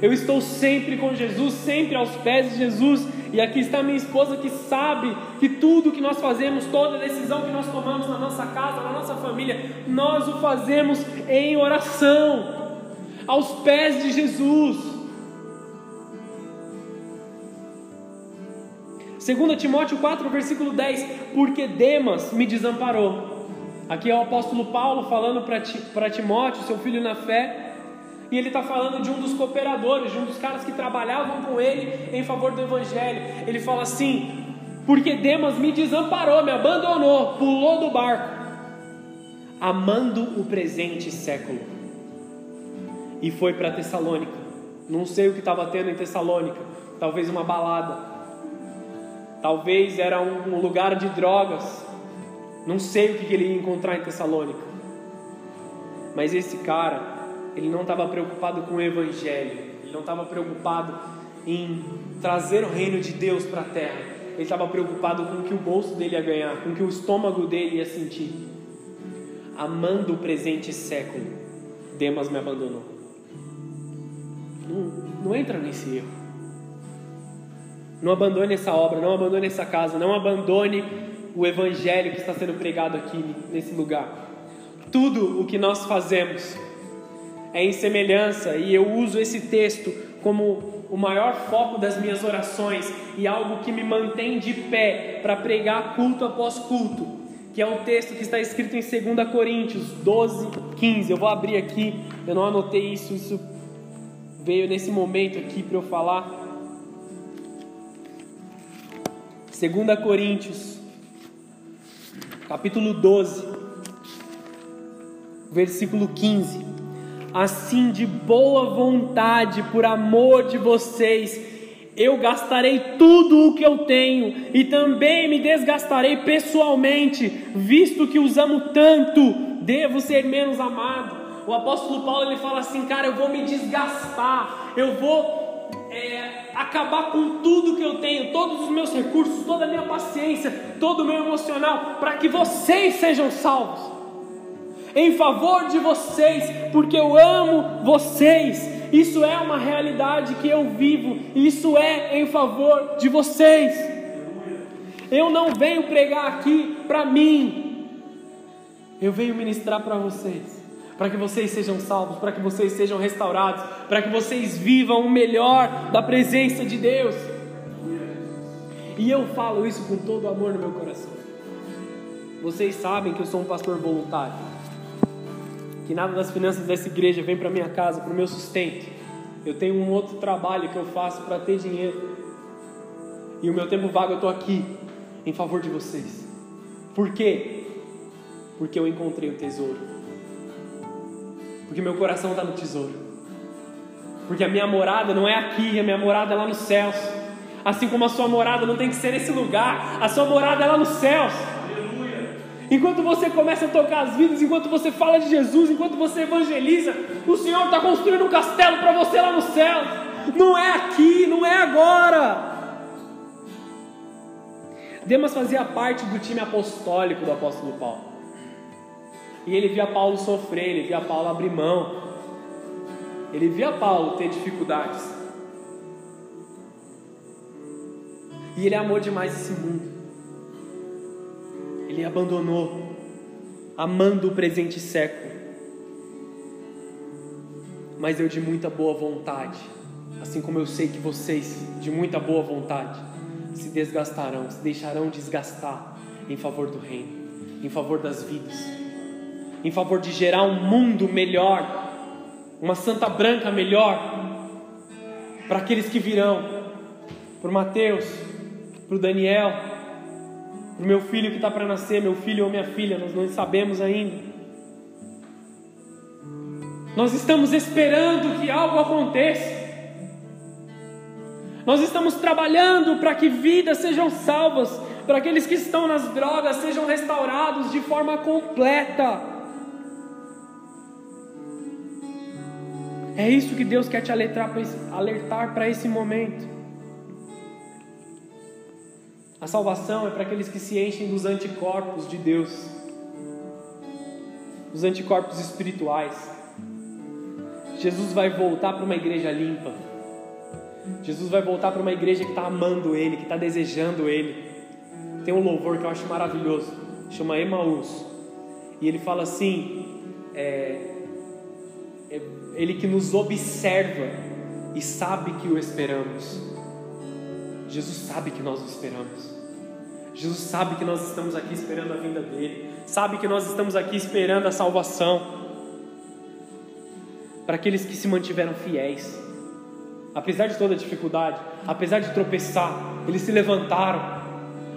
Eu estou sempre com Jesus, sempre aos pés de Jesus. E aqui está minha esposa que sabe que tudo que nós fazemos, toda decisão que nós tomamos na nossa casa, na nossa família, nós o fazemos em oração, aos pés de Jesus. 2 Timóteo 4, versículo 10: Porque Demas me desamparou Aqui é o apóstolo Paulo falando para Timóteo, seu filho na fé. E ele está falando de um dos cooperadores, de um dos caras que trabalhavam com ele em favor do Evangelho. Ele fala assim: porque Demas me desamparou, me abandonou, pulou do barco, amando o presente século. E foi para Tessalônica. Não sei o que estava tendo em Tessalônica, talvez uma balada, talvez era um lugar de drogas, não sei o que ele ia encontrar em Tessalônica. Mas esse cara ele não estava preocupado com o Evangelho, ele não estava preocupado em trazer o reino de Deus para a terra, ele estava preocupado com o que o bolso dele ia ganhar, com o que o estômago dele ia sentir. Amando o presente século, Demas me abandonou. Não, não entra nesse erro. Não abandone essa obra, não abandone essa casa, não abandone o evangelho que está sendo pregado aqui nesse lugar. Tudo o que nós fazemos é em semelhança, e eu uso esse texto como o maior foco das minhas orações e algo que me mantém de pé para pregar culto após culto, que é um texto que está escrito em 2 Coríntios 12, 15. Eu vou abrir aqui, eu não anotei isso, isso veio nesse momento aqui para eu falar. 2 Coríntios, capítulo 12, versículo 15 assim de boa vontade, por amor de vocês, eu gastarei tudo o que eu tenho e também me desgastarei pessoalmente, visto que os amo tanto, devo ser menos amado. O apóstolo Paulo ele fala assim, cara, eu vou me desgastar, eu vou é, acabar com tudo que eu tenho, todos os meus recursos, toda a minha paciência, todo o meu emocional, para que vocês sejam salvos em favor de vocês, porque eu amo vocês. Isso é uma realidade que eu vivo, isso é em favor de vocês. Eu não venho pregar aqui para mim, eu venho ministrar para vocês, para que vocês sejam salvos, para que vocês sejam restaurados, para que vocês vivam o melhor da presença de Deus. E eu falo isso com todo o amor no meu coração. Vocês sabem que eu sou um pastor voluntário que nada das finanças dessa igreja vem para minha casa, para o meu sustento. Eu tenho um outro trabalho que eu faço para ter dinheiro. E o meu tempo vago eu estou aqui em favor de vocês. Por quê? Porque eu encontrei o tesouro. Porque meu coração está no tesouro. Porque a minha morada não é aqui, a minha morada é lá nos céus. Assim como a sua morada não tem que ser nesse lugar, a sua morada é lá nos céus. Enquanto você começa a tocar as vidas, enquanto você fala de Jesus, enquanto você evangeliza, o Senhor está construindo um castelo para você lá no céu. Não é aqui, não é agora. Demas fazia parte do time apostólico do apóstolo Paulo. E ele via Paulo sofrer, ele via Paulo abrir mão. Ele via Paulo ter dificuldades. E ele amou demais esse mundo ele abandonou, amando o presente século. Mas eu de muita boa vontade, assim como eu sei que vocês, de muita boa vontade, se desgastarão, se deixarão desgastar em favor do reino, em favor das vidas, em favor de gerar um mundo melhor, uma Santa Branca melhor, para aqueles que virão, para o Mateus, para o Daniel, para o meu filho que está para nascer, meu filho ou minha filha, nós não sabemos ainda. Nós estamos esperando que algo aconteça. Nós estamos trabalhando para que vidas sejam salvas, para aqueles que estão nas drogas sejam restaurados de forma completa. É isso que Deus quer te alertar para esse momento. A salvação é para aqueles que se enchem dos anticorpos de Deus, os anticorpos espirituais. Jesus vai voltar para uma igreja limpa. Jesus vai voltar para uma igreja que está amando Ele, que está desejando Ele. Tem um louvor que eu acho maravilhoso, chama Emaús. E ele fala assim: é, Ele que nos observa e sabe que o esperamos. Jesus sabe que nós o esperamos. Jesus sabe que nós estamos aqui esperando a vinda dele. Sabe que nós estamos aqui esperando a salvação. para aqueles que se mantiveram fiéis. Apesar de toda dificuldade, apesar de tropeçar, eles se levantaram.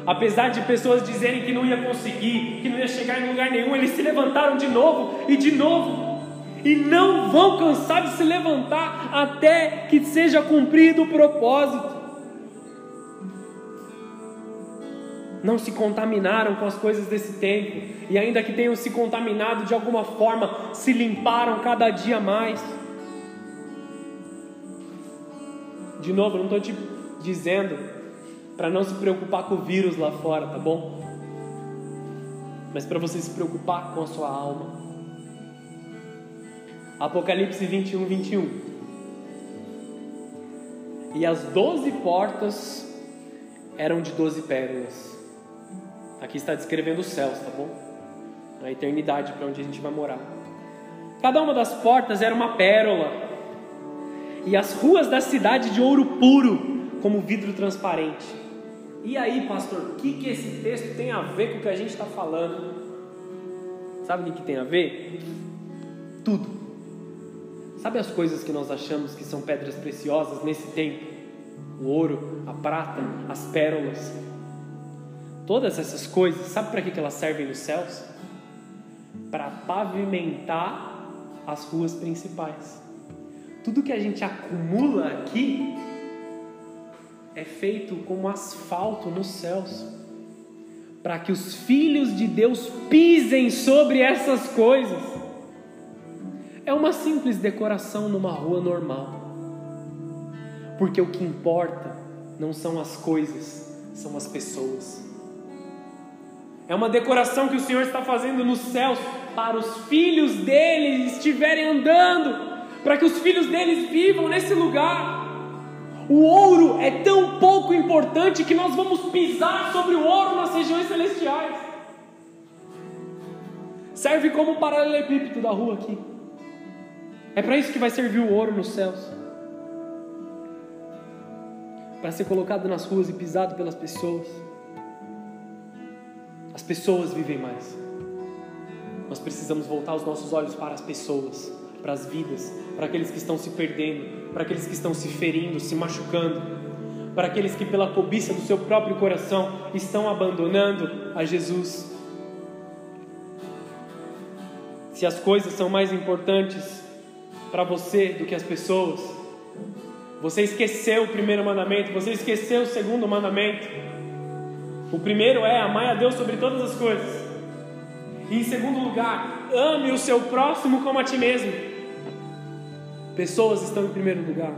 Apesar de pessoas dizerem que não ia conseguir, que não ia chegar em lugar nenhum, eles se levantaram de novo e de novo. E não vão cansar de se levantar até que seja cumprido o propósito. não se contaminaram com as coisas desse tempo, e ainda que tenham se contaminado de alguma forma, se limparam cada dia mais. De novo, não estou te dizendo para não se preocupar com o vírus lá fora, tá bom? Mas para você se preocupar com a sua alma. Apocalipse 21, 21. E as doze portas eram de doze pérolas. Aqui está descrevendo os céus, tá bom? A eternidade para onde a gente vai morar. Cada uma das portas era uma pérola, e as ruas da cidade de ouro puro, como vidro transparente. E aí, pastor, o que, que esse texto tem a ver com o que a gente está falando? Sabe o que, que tem a ver? Tudo. Sabe as coisas que nós achamos que são pedras preciosas nesse tempo? O ouro, a prata, as pérolas, Todas essas coisas, sabe para que elas servem nos céus? Para pavimentar as ruas principais. Tudo que a gente acumula aqui é feito como asfalto nos céus, para que os filhos de Deus pisem sobre essas coisas. É uma simples decoração numa rua normal, porque o que importa não são as coisas, são as pessoas. É uma decoração que o Senhor está fazendo nos céus para os filhos dele estiverem andando, para que os filhos deles vivam nesse lugar. O ouro é tão pouco importante que nós vamos pisar sobre o ouro nas regiões celestiais. Serve como paralelepípedo da rua aqui. É para isso que vai servir o ouro nos céus. Para ser colocado nas ruas e pisado pelas pessoas. As pessoas vivem mais. Nós precisamos voltar os nossos olhos para as pessoas, para as vidas, para aqueles que estão se perdendo, para aqueles que estão se ferindo, se machucando, para aqueles que, pela cobiça do seu próprio coração, estão abandonando a Jesus. Se as coisas são mais importantes para você do que as pessoas, você esqueceu o primeiro mandamento, você esqueceu o segundo mandamento. O primeiro é amar a Deus sobre todas as coisas. E em segundo lugar, ame o seu próximo como a ti mesmo. Pessoas estão em primeiro lugar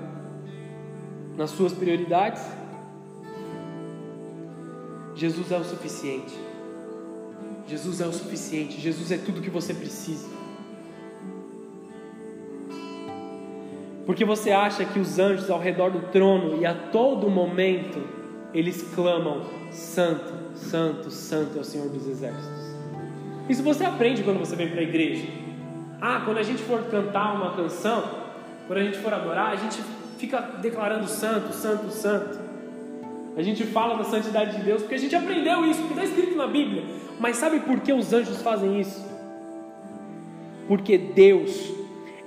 nas suas prioridades. Jesus é o suficiente. Jesus é o suficiente. Jesus é tudo que você precisa. Porque você acha que os anjos ao redor do trono e a todo momento eles clamam: Santo, Santo, Santo é o Senhor dos Exércitos. Isso você aprende quando você vem para a igreja. Ah, quando a gente for cantar uma canção, quando a gente for adorar, a gente fica declarando Santo, Santo, Santo. A gente fala da santidade de Deus porque a gente aprendeu isso, porque está escrito na Bíblia. Mas sabe por que os anjos fazem isso? Porque Deus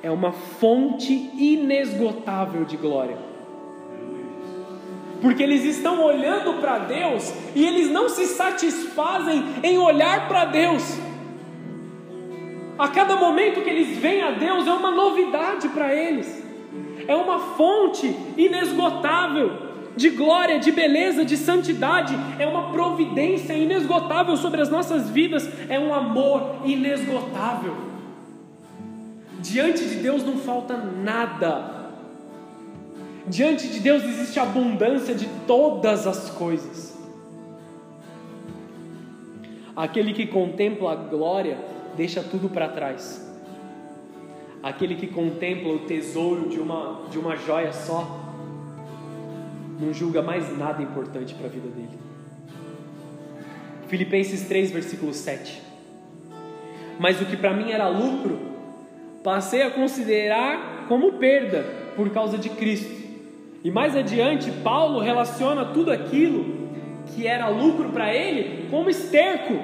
é uma fonte inesgotável de glória porque eles estão olhando para Deus e eles não se satisfazem em olhar para Deus. A cada momento que eles veem a Deus é uma novidade para eles, é uma fonte inesgotável de glória, de beleza, de santidade, é uma providência inesgotável sobre as nossas vidas, é um amor inesgotável. Diante de Deus não falta nada, Diante de Deus existe abundância de todas as coisas. Aquele que contempla a glória deixa tudo para trás. Aquele que contempla o tesouro de uma, de uma joia só, não julga mais nada importante para a vida dele. Filipenses 3, versículo 7. Mas o que para mim era lucro, passei a considerar como perda por causa de Cristo. E mais adiante, Paulo relaciona tudo aquilo que era lucro para ele como esterco.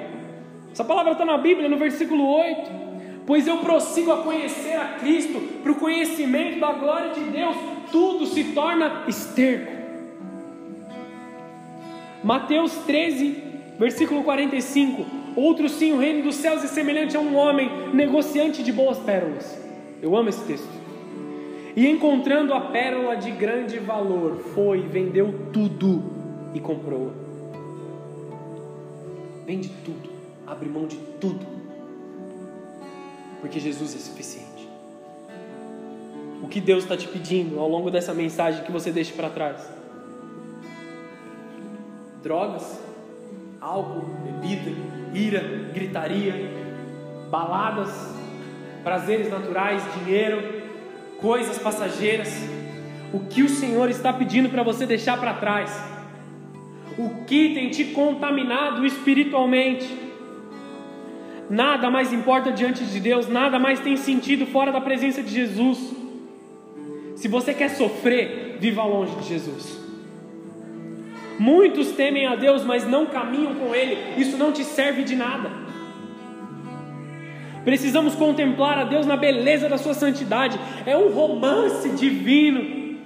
Essa palavra está na Bíblia, no versículo 8. Pois eu prossigo a conhecer a Cristo, conhecimento da glória de Deus, tudo se torna esterco. Mateus 13, versículo 45. Outro sim, o reino dos céus é semelhante a um homem negociante de boas pérolas. Eu amo esse texto. E encontrando a pérola de grande valor, foi, vendeu tudo e comprou. Vende tudo, abre mão de tudo, porque Jesus é suficiente. O que Deus está te pedindo ao longo dessa mensagem que você deixe para trás? Drogas, álcool, bebida, ira, gritaria, baladas, prazeres naturais, dinheiro, coisas passageiras. O que o Senhor está pedindo para você deixar para trás? O que tem te contaminado espiritualmente? Nada mais importa diante de Deus, nada mais tem sentido fora da presença de Jesus. Se você quer sofrer, viva longe de Jesus. Muitos temem a Deus, mas não caminham com Ele. Isso não te serve de nada. Precisamos contemplar a Deus na beleza da Sua santidade. É um romance divino.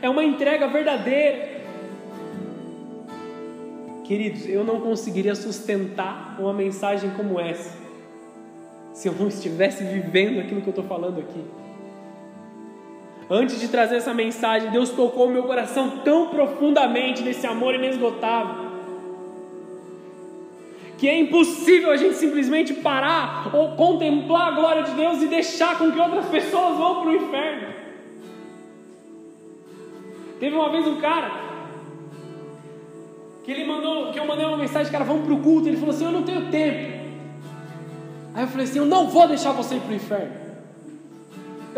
É uma entrega verdadeira. Queridos, eu não conseguiria sustentar uma mensagem como essa se eu não estivesse vivendo aquilo que eu estou falando aqui. Antes de trazer essa mensagem, Deus tocou o meu coração tão profundamente nesse amor inesgotável que é impossível a gente simplesmente parar ou contemplar a glória de Deus e deixar com que outras pessoas vão para o inferno. Teve uma vez um cara que ele mandou, que eu mandei uma mensagem, cara, vamos para o culto. Ele falou assim: Eu não tenho tempo. Aí eu falei assim: Eu não vou deixar você ir para o inferno.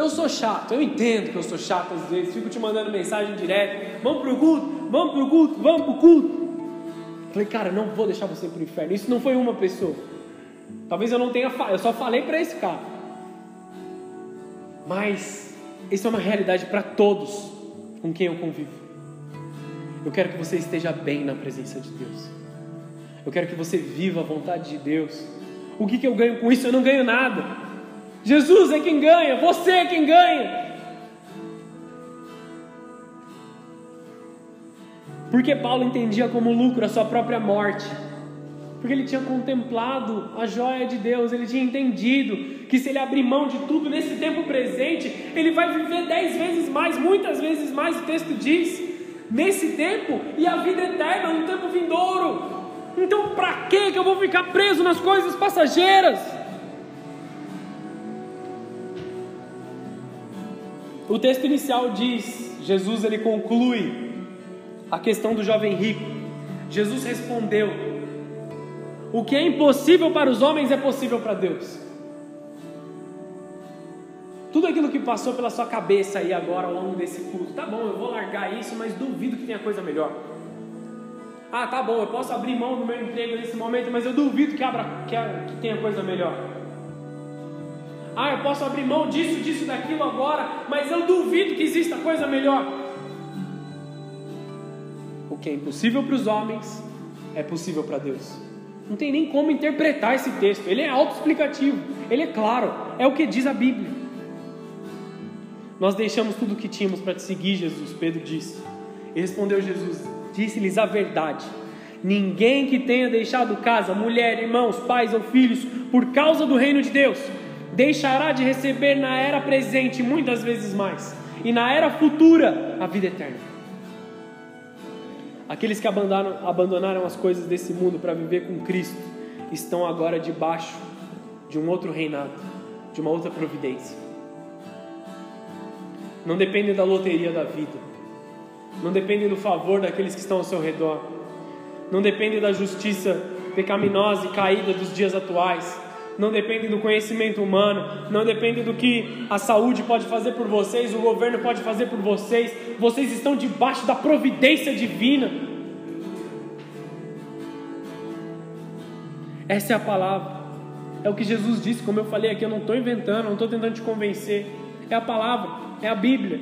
Eu sou chato, eu entendo que eu sou chato às vezes, fico te mandando mensagem direto, vamos pro culto, vamos pro culto, vamos pro culto. Falei, cara, não vou deixar você pro inferno. Isso não foi uma pessoa. Talvez eu não tenha falado, eu só falei para esse cara. Mas isso é uma realidade para todos com quem eu convivo. Eu quero que você esteja bem na presença de Deus. Eu quero que você viva a vontade de Deus. O que, que eu ganho com isso? Eu não ganho nada. Jesus é quem ganha, você é quem ganha. Porque Paulo entendia como lucro a sua própria morte. Porque ele tinha contemplado a joia de Deus, ele tinha entendido que se ele abrir mão de tudo nesse tempo presente, ele vai viver dez vezes mais, muitas vezes mais, o texto diz, nesse tempo e a vida eterna, um tempo vindouro. Então, para que eu vou ficar preso nas coisas passageiras? O texto inicial diz, Jesus ele conclui a questão do jovem rico. Jesus respondeu: O que é impossível para os homens é possível para Deus. Tudo aquilo que passou pela sua cabeça aí agora ao longo desse culto, tá bom, eu vou largar isso, mas duvido que tenha coisa melhor. Ah, tá bom, eu posso abrir mão do meu emprego nesse momento, mas eu duvido que, abra, que, que tenha coisa melhor. Ah, eu posso abrir mão disso, disso, daquilo agora, mas eu duvido que exista coisa melhor. O que é impossível para os homens é possível para Deus. Não tem nem como interpretar esse texto. Ele é autoexplicativo, ele é claro, é o que diz a Bíblia. Nós deixamos tudo o que tínhamos para te seguir, Jesus, Pedro disse. E respondeu Jesus: Disse-lhes a verdade. Ninguém que tenha deixado casa, mulher, irmãos, pais ou filhos, por causa do reino de Deus, deixará de receber na era presente muitas vezes mais, e na era futura a vida eterna. Aqueles que abandonaram, abandonaram as coisas desse mundo para viver com Cristo estão agora debaixo de um outro reinado, de uma outra providência. Não dependem da loteria da vida, não dependem do favor daqueles que estão ao seu redor, não dependem da justiça pecaminosa e caída dos dias atuais não depende do conhecimento humano, não depende do que a saúde pode fazer por vocês, o governo pode fazer por vocês. Vocês estão debaixo da providência divina. Essa é a palavra. É o que Jesus disse, como eu falei aqui, eu não estou inventando, não estou tentando te convencer. É a palavra, é a Bíblia.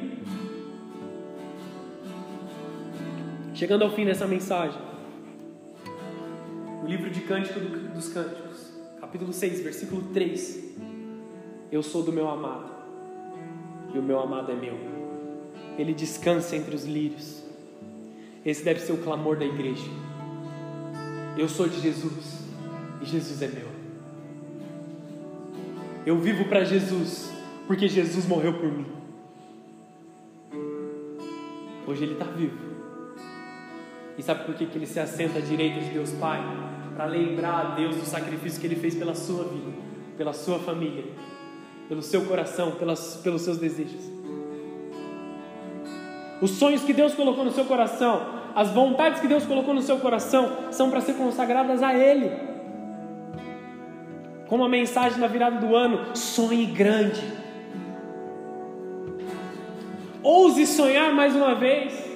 Chegando ao fim dessa mensagem, o livro de Cântico dos Cânticos capítulo 6, versículo 3. Eu sou do meu amado. e o meu amado é meu. Ele descansa entre os lírios. Esse deve ser o clamor da igreja. Eu sou de Jesus e Jesus é meu. Eu vivo para Jesus porque Jesus morreu por mim. Hoje ele está vivo. E sabe por que, que ele se assenta à direita de Deus Pai? Para lembrar a Deus do sacrifício que ele fez pela sua vida, pela sua família, pelo seu coração, pelas, pelos seus desejos. Os sonhos que Deus colocou no seu coração, as vontades que Deus colocou no seu coração, são para ser consagradas a Ele. Como a mensagem na virada do ano: sonhe grande. Ouse sonhar mais uma vez.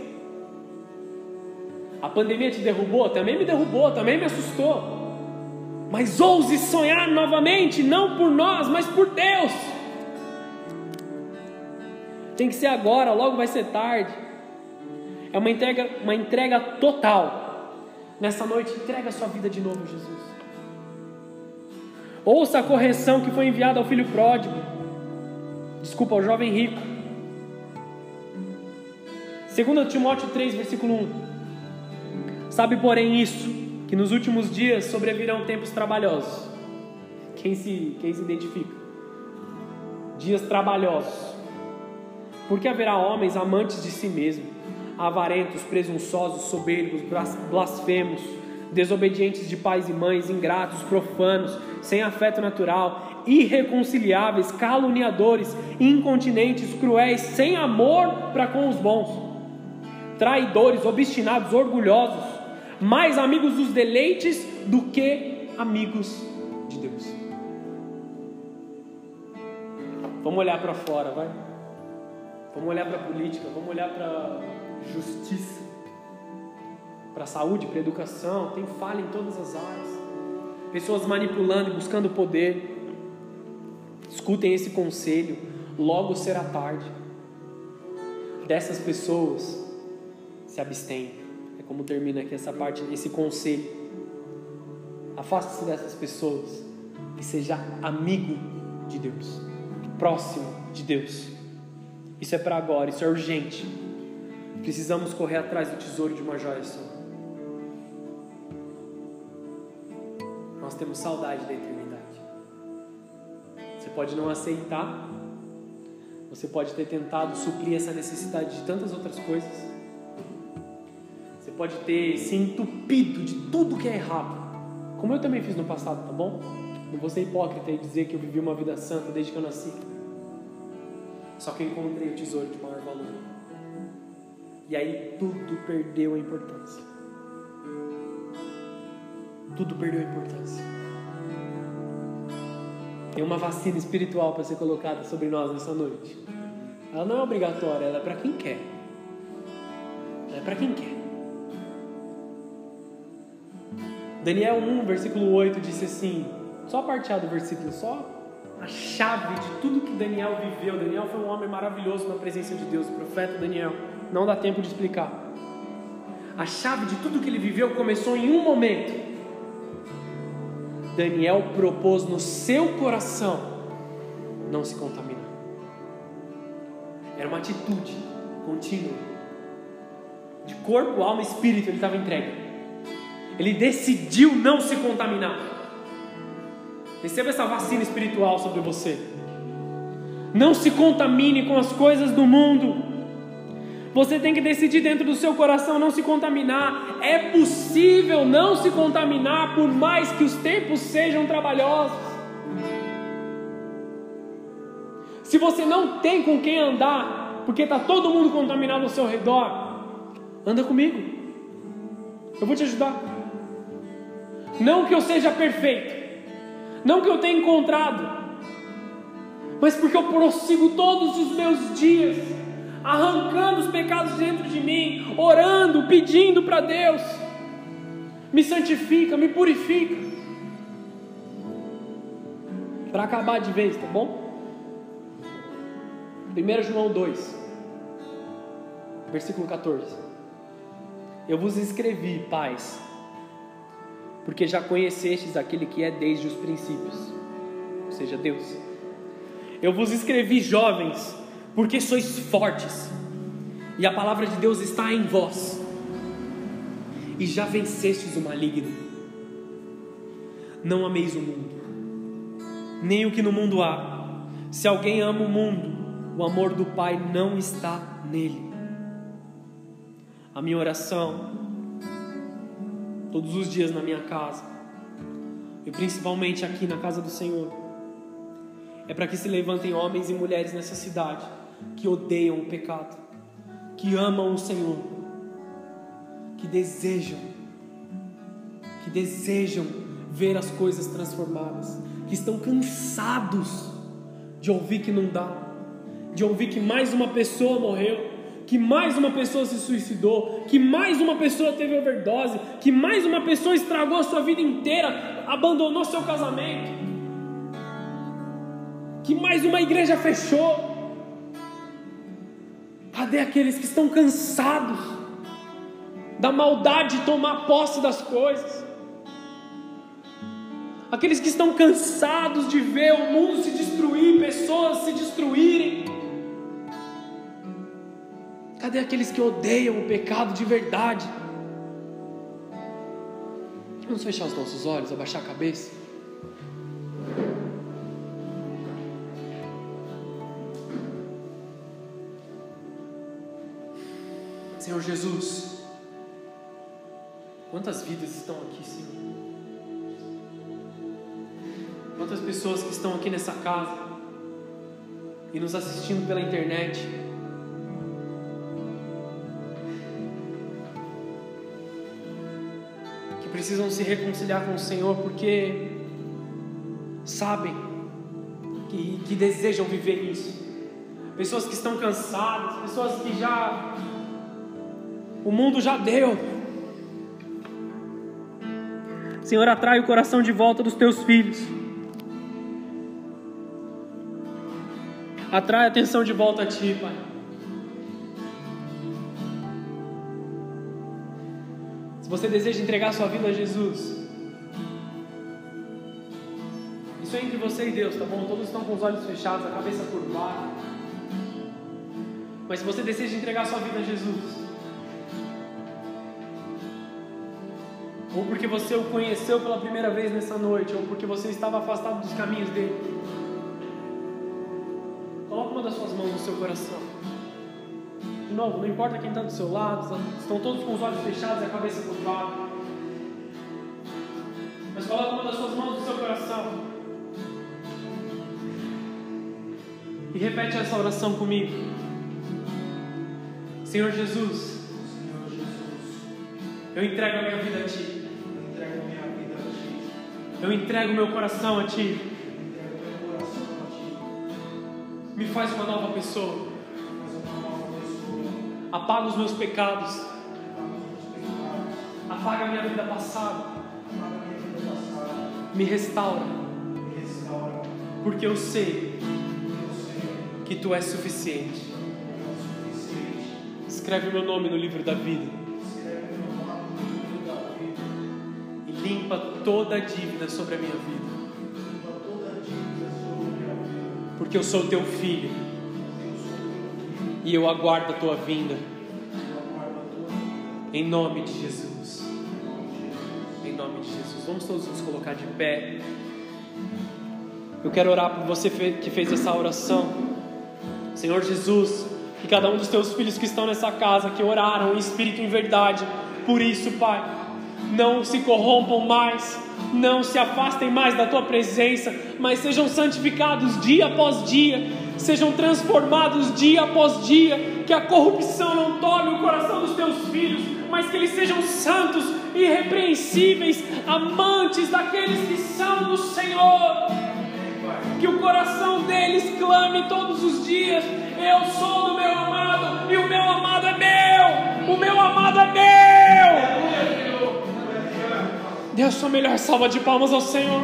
A pandemia te derrubou? Também me derrubou, também me assustou. Mas ouse sonhar novamente, não por nós, mas por Deus. Tem que ser agora, logo vai ser tarde. É uma entrega, uma entrega total. Nessa noite, entrega a sua vida de novo Jesus. Ouça a correção que foi enviada ao filho pródigo. Desculpa, ao jovem rico. 2 Timóteo 3, versículo 1. Sabe, porém, isso que nos últimos dias sobrevirão tempos trabalhosos. Quem se, quem se identifica? Dias trabalhosos. Porque haverá homens amantes de si mesmo, avarentos, presunçosos, soberbos, blasfemos, desobedientes de pais e mães, ingratos, profanos, sem afeto natural, irreconciliáveis, caluniadores, incontinentes, cruéis, sem amor para com os bons, traidores, obstinados, orgulhosos mais amigos dos deleites do que amigos de Deus. Vamos olhar para fora, vai. Vamos olhar para a política, vamos olhar para justiça, para a saúde, para a educação. Tem falha em todas as áreas. Pessoas manipulando e buscando poder. Escutem esse conselho, logo será tarde. Dessas pessoas se abstenham como termina aqui essa parte, esse conselho. Afaste-se dessas pessoas e seja amigo de Deus, próximo de Deus. Isso é para agora, isso é urgente. Precisamos correr atrás do tesouro de uma joia só. Nós temos saudade da eternidade. Você pode não aceitar, você pode ter tentado suprir essa necessidade de tantas outras coisas pode ter se entupido de tudo que é errado, como eu também fiz no passado, tá bom? Não vou ser hipócrita e dizer que eu vivi uma vida santa desde que eu nasci. Só que eu encontrei o tesouro de maior valor. E aí tudo perdeu a importância. Tudo perdeu a importância. Tem uma vacina espiritual para ser colocada sobre nós nessa noite. Ela não é obrigatória, ela é para quem quer. Ela é para quem quer. Daniel 1, versículo 8 disse assim: só a parte A do versículo, só a chave de tudo que Daniel viveu. Daniel foi um homem maravilhoso na presença de Deus, o profeta Daniel. Não dá tempo de explicar. A chave de tudo que ele viveu começou em um momento. Daniel propôs no seu coração não se contaminar. Era uma atitude contínua. De corpo, alma e espírito ele estava entregue. Ele decidiu não se contaminar. Receba essa vacina espiritual sobre você. Não se contamine com as coisas do mundo. Você tem que decidir dentro do seu coração não se contaminar. É possível não se contaminar por mais que os tempos sejam trabalhosos. Se você não tem com quem andar, porque está todo mundo contaminado ao seu redor, anda comigo. Eu vou te ajudar. Não que eu seja perfeito, não que eu tenha encontrado, mas porque eu prossigo todos os meus dias, arrancando os pecados dentro de mim, orando, pedindo para Deus, me santifica, me purifica, para acabar de vez, tá bom? 1 João 2, versículo 14: Eu vos escrevi, pais, porque já conhecestes aquele que é desde os princípios, ou seja, Deus. Eu vos escrevi, jovens, porque sois fortes, e a palavra de Deus está em vós, e já vencestes o maligno. Não ameis o mundo, nem o que no mundo há. Se alguém ama o mundo, o amor do Pai não está nele. A minha oração, todos os dias na minha casa, e principalmente aqui na casa do Senhor, é para que se levantem homens e mulheres nessa cidade que odeiam o pecado, que amam o Senhor, que desejam, que desejam ver as coisas transformadas, que estão cansados de ouvir que não dá, de ouvir que mais uma pessoa morreu, que mais uma pessoa se suicidou, que mais uma pessoa teve overdose, que mais uma pessoa estragou a sua vida inteira, abandonou seu casamento que mais uma igreja fechou. Cadê aqueles que estão cansados da maldade de tomar posse das coisas? Aqueles que estão cansados de ver o mundo se destruir, pessoas se destruírem. Cadê aqueles que odeiam o pecado de verdade? Vamos fechar os nossos olhos, abaixar a cabeça. Senhor Jesus, quantas vidas estão aqui, Senhor? Quantas pessoas que estão aqui nessa casa e nos assistindo pela internet, precisam se reconciliar com o Senhor porque sabem que, que desejam viver isso. Pessoas que estão cansadas, pessoas que já o mundo já deu. Senhor, atrai o coração de volta dos teus filhos. Atrai a atenção de volta a ti, Pai. Você deseja entregar sua vida a Jesus, isso é entre você e Deus, tá bom? Todos estão com os olhos fechados, a cabeça curvada. Mas se você deseja entregar sua vida a Jesus, ou porque você o conheceu pela primeira vez nessa noite, ou porque você estava afastado dos caminhos dele. Coloque uma das suas mãos no seu coração. De novo, não importa quem está do seu lado, estão todos com os olhos fechados e a cabeça curvada. Mas coloque uma das suas mãos no seu coração. E repete essa oração comigo. Senhor Jesus, eu entrego a minha vida a Ti. Eu entrego meu coração a Ti. Me faz uma nova pessoa. Apaga os meus pecados. Apaga a minha vida passada. Me restaura. Porque eu sei que Tu és suficiente. Escreve o meu nome no livro da vida. limpa toda a dívida sobre a minha vida. Porque eu sou teu filho. E eu aguardo a tua vinda. Em nome de Jesus. Em nome de Jesus. Vamos todos nos colocar de pé. Eu quero orar por você que fez essa oração. Senhor Jesus, que cada um dos teus filhos que estão nessa casa, que oraram em espírito e em verdade, por isso, Pai não se corrompam mais, não se afastem mais da tua presença, mas sejam santificados dia após dia, sejam transformados dia após dia, que a corrupção não tome o coração dos teus filhos, mas que eles sejam santos, irrepreensíveis, amantes daqueles que são do Senhor. Que o coração deles clame todos os dias: Eu sou do meu amado, e o meu amado é meu, o meu amado é meu. A sua melhor salva de palmas ao Senhor.